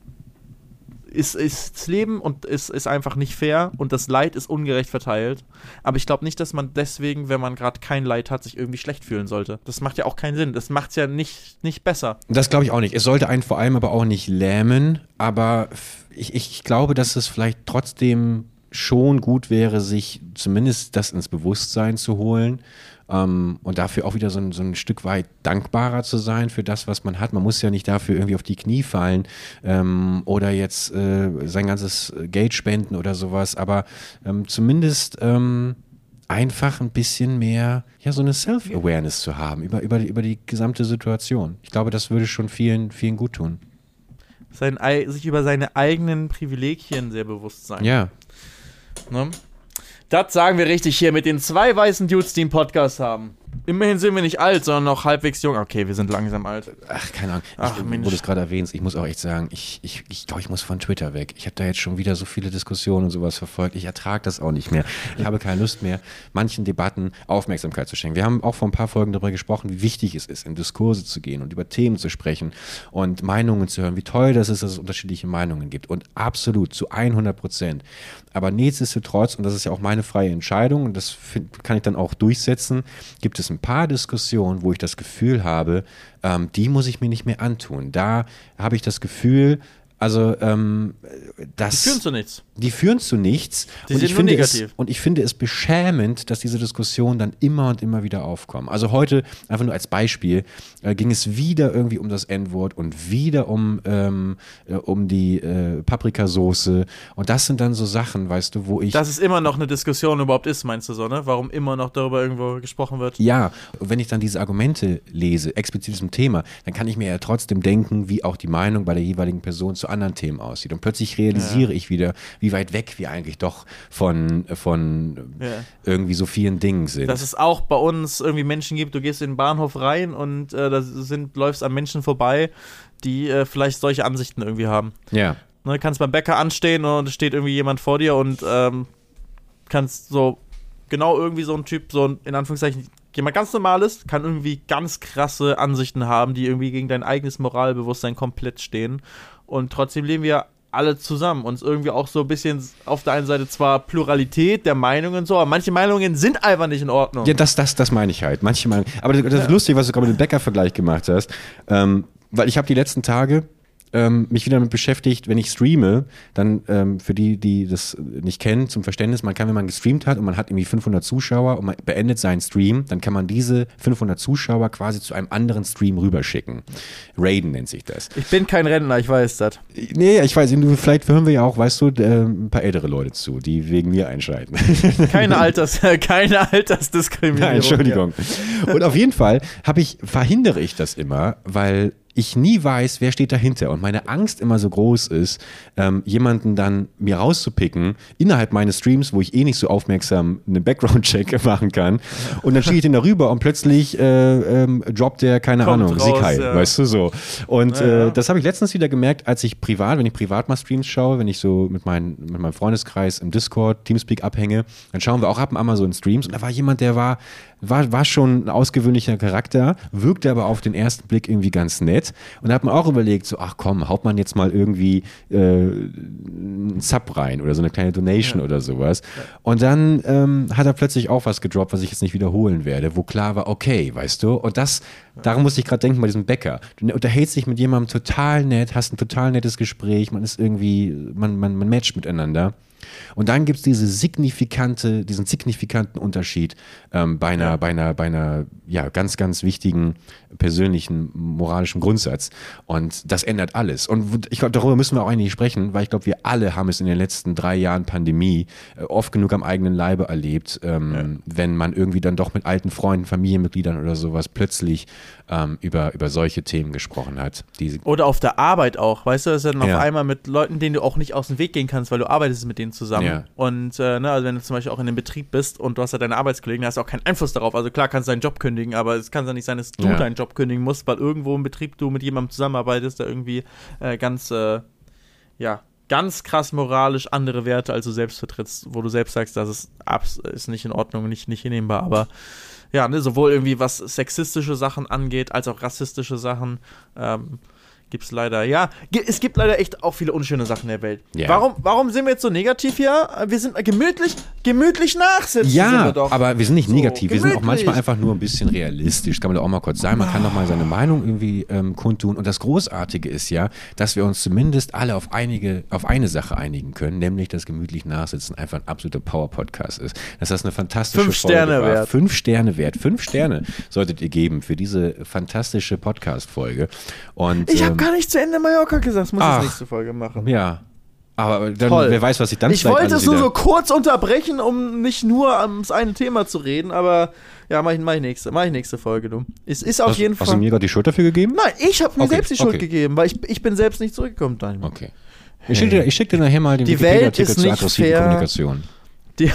ist, ist das Leben und ist, ist einfach nicht fair und das Leid ist ungerecht verteilt. Aber ich glaube nicht, dass man deswegen, wenn man gerade kein Leid hat, sich irgendwie schlecht fühlen sollte. Das macht ja auch keinen Sinn. Das macht es ja nicht, nicht besser. Das glaube ich auch nicht. Es sollte einen vor allem aber auch nicht lähmen. Aber ich, ich glaube, dass es vielleicht trotzdem schon gut wäre, sich zumindest das ins Bewusstsein zu holen ähm, und dafür auch wieder so ein, so ein, Stück weit dankbarer zu sein für das, was man hat. Man muss ja nicht dafür irgendwie auf die Knie fallen ähm, oder jetzt äh, sein ganzes Geld spenden oder sowas, aber ähm, zumindest ähm, einfach ein bisschen mehr, ja, so eine Self-Awareness zu haben über, über, die, über die gesamte Situation. Ich glaube, das würde schon vielen, vielen gut tun. Sein, sich über seine eigenen Privilegien sehr bewusst sein. Ja. Ne? Das sagen wir richtig hier mit den zwei weißen Dudes, die einen Podcast haben. Immerhin sind wir nicht alt, sondern noch halbwegs jung. Okay, wir sind langsam alt. Ach, keine Ahnung. Ach, ich, Mensch. Wo du es gerade erwähnst, ich muss auch echt sagen, ich, ich, ich glaube, ich muss von Twitter weg. Ich habe da jetzt schon wieder so viele Diskussionen und sowas verfolgt. Ich ertrage das auch nicht mehr. Ich habe keine Lust mehr, manchen Debatten Aufmerksamkeit zu schenken. Wir haben auch vor ein paar Folgen darüber gesprochen, wie wichtig es ist, in Diskurse zu gehen und über Themen zu sprechen und Meinungen zu hören. Wie toll das ist, dass es unterschiedliche Meinungen gibt. Und absolut, zu 100 Prozent. Aber nichtsdestotrotz, und das ist ja auch meine freie Entscheidung, und das kann ich dann auch durchsetzen, gibt es ein paar Diskussionen, wo ich das Gefühl habe, ähm, die muss ich mir nicht mehr antun. Da habe ich das Gefühl, also ähm, das. Die führen zu nichts. Die führen zu nichts. Die und ich nur negativ. Es, und ich finde es beschämend, dass diese Diskussionen dann immer und immer wieder aufkommen. Also heute, einfach nur als Beispiel, äh, ging es wieder irgendwie um das N-Wort und wieder um, ähm, äh, um die äh, Paprikasoße. Und das sind dann so Sachen, weißt du, wo ich. Dass es immer noch eine Diskussion überhaupt ist, meinst du so, ne? Warum immer noch darüber irgendwo gesprochen wird? Ja, und wenn ich dann diese Argumente lese, explizit zum Thema, dann kann ich mir ja trotzdem denken, wie auch die Meinung bei der jeweiligen Person zu anderen Themen aussieht. Und plötzlich realisiere ja. ich wieder, wie weit weg wir eigentlich doch von, von ja. irgendwie so vielen Dingen sind. Dass es auch bei uns irgendwie Menschen gibt, du gehst in den Bahnhof rein und äh, da sind, läufst an Menschen vorbei, die äh, vielleicht solche Ansichten irgendwie haben. Ja. Ne, kannst beim Bäcker anstehen und es steht irgendwie jemand vor dir und ähm, kannst so genau irgendwie so ein Typ, so ein, in Anführungszeichen, jemand ganz normales, kann irgendwie ganz krasse Ansichten haben, die irgendwie gegen dein eigenes Moralbewusstsein komplett stehen. Und trotzdem leben wir alle zusammen. Uns irgendwie auch so ein bisschen auf der einen Seite zwar Pluralität der Meinungen so, aber manche Meinungen sind einfach nicht in Ordnung. Ja, das, das, das meine ich halt. Manche Meinungen. Aber das, das ist ja. lustig, was du gerade mit dem Bäcker-Vergleich gemacht hast. Ähm, weil ich habe die letzten Tage ähm, mich wieder damit beschäftigt, wenn ich streame, dann ähm, für die, die das nicht kennen, zum Verständnis, man kann, wenn man gestreamt hat und man hat irgendwie 500 Zuschauer und man beendet seinen Stream, dann kann man diese 500 Zuschauer quasi zu einem anderen Stream rüberschicken. Raiden nennt sich das. Ich bin kein Rentner, ich weiß das. Nee, ich weiß, vielleicht hören wir ja auch, weißt du, äh, ein paar ältere Leute zu, die wegen mir einschalten. Keine, Alters, keine Altersdiskriminierung. Nein, Entschuldigung. Ja. Und auf jeden Fall ich, verhindere ich das immer, weil ich nie weiß, wer steht dahinter und meine Angst immer so groß ist, ähm, jemanden dann mir rauszupicken innerhalb meines Streams, wo ich eh nicht so aufmerksam einen Background-Check machen kann und dann schicke ich den darüber und plötzlich äh, ähm, droppt der, keine Kommt Ahnung, raus, Sikai, ja. weißt du, so. Und Ja, ja. Äh, das habe ich letztens wieder gemerkt, als ich privat, wenn ich privat mal Streams schaue, wenn ich so mit, mein, mit meinem Freundeskreis im Discord, Teamspeak abhänge, dann schauen wir auch ab und an mal so in Streams und da war jemand, der war, war, war schon ein ausgewöhnlicher Charakter, wirkte aber auf den ersten Blick irgendwie ganz nett und da hat man auch überlegt, so, ach komm, haut man jetzt mal irgendwie äh, einen Sub rein oder so eine kleine Donation oder sowas. Und dann ähm, hat er plötzlich auch was gedroppt, was ich jetzt nicht wiederholen werde, wo klar war, okay, weißt du, und das, daran musste ich gerade denken bei diesem Bäcker. Du unterhältst dich mit jemandem total nett, hast ein total nettes Gespräch, man ist irgendwie, man, man, man matcht miteinander. Und dann gibt es diese signifikante, diesen signifikanten Unterschied ähm, bei, einer, bei einer, bei einer ja, ganz, ganz wichtigen persönlichen moralischen Grundsatz. Und das ändert alles. Und ich glaube, darüber müssen wir auch eigentlich sprechen, weil ich glaube, wir alle haben es in den letzten drei Jahren Pandemie äh, oft genug am eigenen Leibe erlebt, ähm, wenn man irgendwie dann doch mit alten Freunden, Familienmitgliedern oder sowas plötzlich ähm, über, über solche Themen gesprochen hat. Die, Oder auf der Arbeit auch, weißt du, dass du dann Ja. auf einmal mit Leuten, denen du auch nicht aus dem Weg gehen kannst, weil du arbeitest mit denen zusammen. Ja. Und äh, ne, also wenn du zum Beispiel auch in einem Betrieb bist und du hast ja deine Arbeitskollegen, da hast du auch keinen Einfluss darauf. Also klar kannst du deinen Job kündigen, aber es kann ja nicht sein, dass du Ja. deinen Job kündigen musst, weil irgendwo im Betrieb du mit jemandem zusammenarbeitest, der irgendwie äh, ganz, äh, ja, ganz krass moralisch andere Werte als du selbst vertrittst, wo du selbst sagst, das ist, ist nicht in Ordnung, nicht, nicht hinnehmbar, aber ja, ne, sowohl irgendwie was sexistische Sachen angeht, als auch rassistische Sachen. Ähm, Gibt es leider, ja. Es gibt leider echt auch viele unschöne Sachen in der Welt. Ja. Warum, warum sind wir jetzt so negativ hier? Wir sind gemütlich, gemütlich nachsitzen. Ja, wir doch. aber wir sind nicht So, negativ. Wir sind auch manchmal einfach nur ein bisschen realistisch. Kann man doch auch mal kurz sagen. Man kann doch mal seine Meinung irgendwie ähm, kundtun. Und das Großartige ist ja, dass wir uns zumindest alle auf einige, auf eine Sache einigen können, nämlich dass gemütlich nachsitzen einfach ein absoluter Power-Podcast ist. Dass das eine fantastische Fünf Folge Sterne war. wert. Fünf Sterne wert. Fünf Sterne solltet ihr geben für diese fantastische Podcast-Folge. Und Ich ähm, gar nicht zu Ende Mallorca gesagt. Das muss ich nächste Folge machen. ja. Aber dann, Toll. wer weiß, was ich dann Ich wollte es nur so kurz unterbrechen, um nicht nur ums eine Thema zu reden, aber ja, mach ich, mach ich nächste, mach ich nächste Folge, du. Es ist auf Hast, jeden hast du Fall. mir gerade die Schuld dafür gegeben? Nein, ich habe mir Okay, selbst die Schuld okay. gegeben, weil ich, ich bin selbst nicht zurückgekommen. Nein. Okay. Ich schicke dir, ich schick dir nachher mal den Die Welt Wikipedia-Artikel ist zur nicht aggressiven fair. Kommunikation. Die,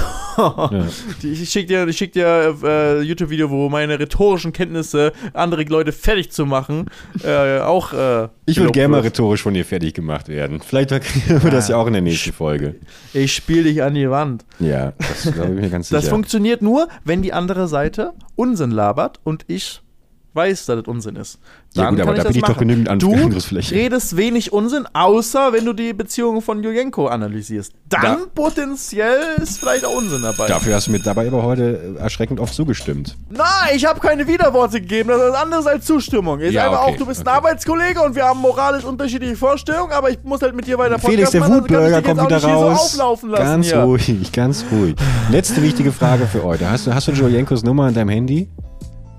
die, ich schicke dir, ich schick dir äh, YouTube-Video, wo meine rhetorischen Kenntnisse, andere Leute fertig zu machen, äh, auch. Äh, Ich würde gerne mal rhetorisch von dir fertig gemacht werden. Vielleicht kriegen wir das ja auch in der nächsten Folge. Ich spiele dich an die Wand. Ja, das da bin ich mir ganz sicher. Das funktioniert nur, wenn die andere Seite Unsinn labert und ich weiß, dass das Unsinn ist. Ja, gut, aber da bin ich doch genügend An- Du Angriffsfläche. redest wenig Unsinn, außer wenn du die Beziehung von Julienko analysierst. Dann Da- potenziell ist vielleicht auch Unsinn dabei. Dafür hast du mir dabei aber heute erschreckend oft zugestimmt. Nein, ich habe keine Widerworte gegeben. Das ist was anderes als Zustimmung. Ist Ja, einfach okay, auch, du bist ein okay. Arbeitskollege und wir haben moralisch unterschiedliche Vorstellungen, aber ich muss halt mit dir weiter Felix, der also ich Wutbürger jetzt kommt wieder raus. So auflaufen lassen ganz hier. ruhig, ganz ruhig. Letzte wichtige Frage für heute. Hast du, hast du Julienkos Nummer in deinem Handy?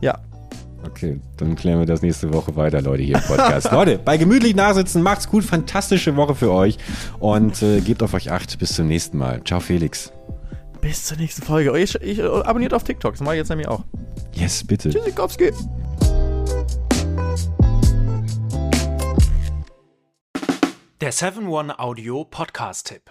Ja. Okay, dann klären wir das nächste Woche weiter, Leute, hier im Podcast. Leute, bei gemütlich nachsitzen, macht's gut, fantastische Woche für euch und äh, gebt auf euch acht. Bis zum nächsten Mal. Ciao, Felix. Bis zur nächsten Folge. Ich, ich äh, abonniert auf TikTok, das mache ich jetzt nämlich auch. Yes, bitte. Tschüssikowski. Der 7-One Audio Podcast-Tipp.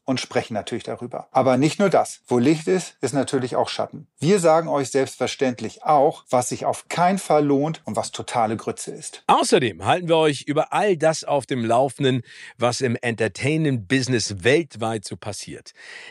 und sprechen natürlich darüber. Aber nicht nur das. Wo Licht ist, ist natürlich auch Schatten. Wir sagen euch selbstverständlich auch, was sich auf keinen Fall lohnt und was totale Grütze ist. Außerdem halten wir euch über all das auf dem Laufenden, was im Entertainment-Business weltweit so passiert.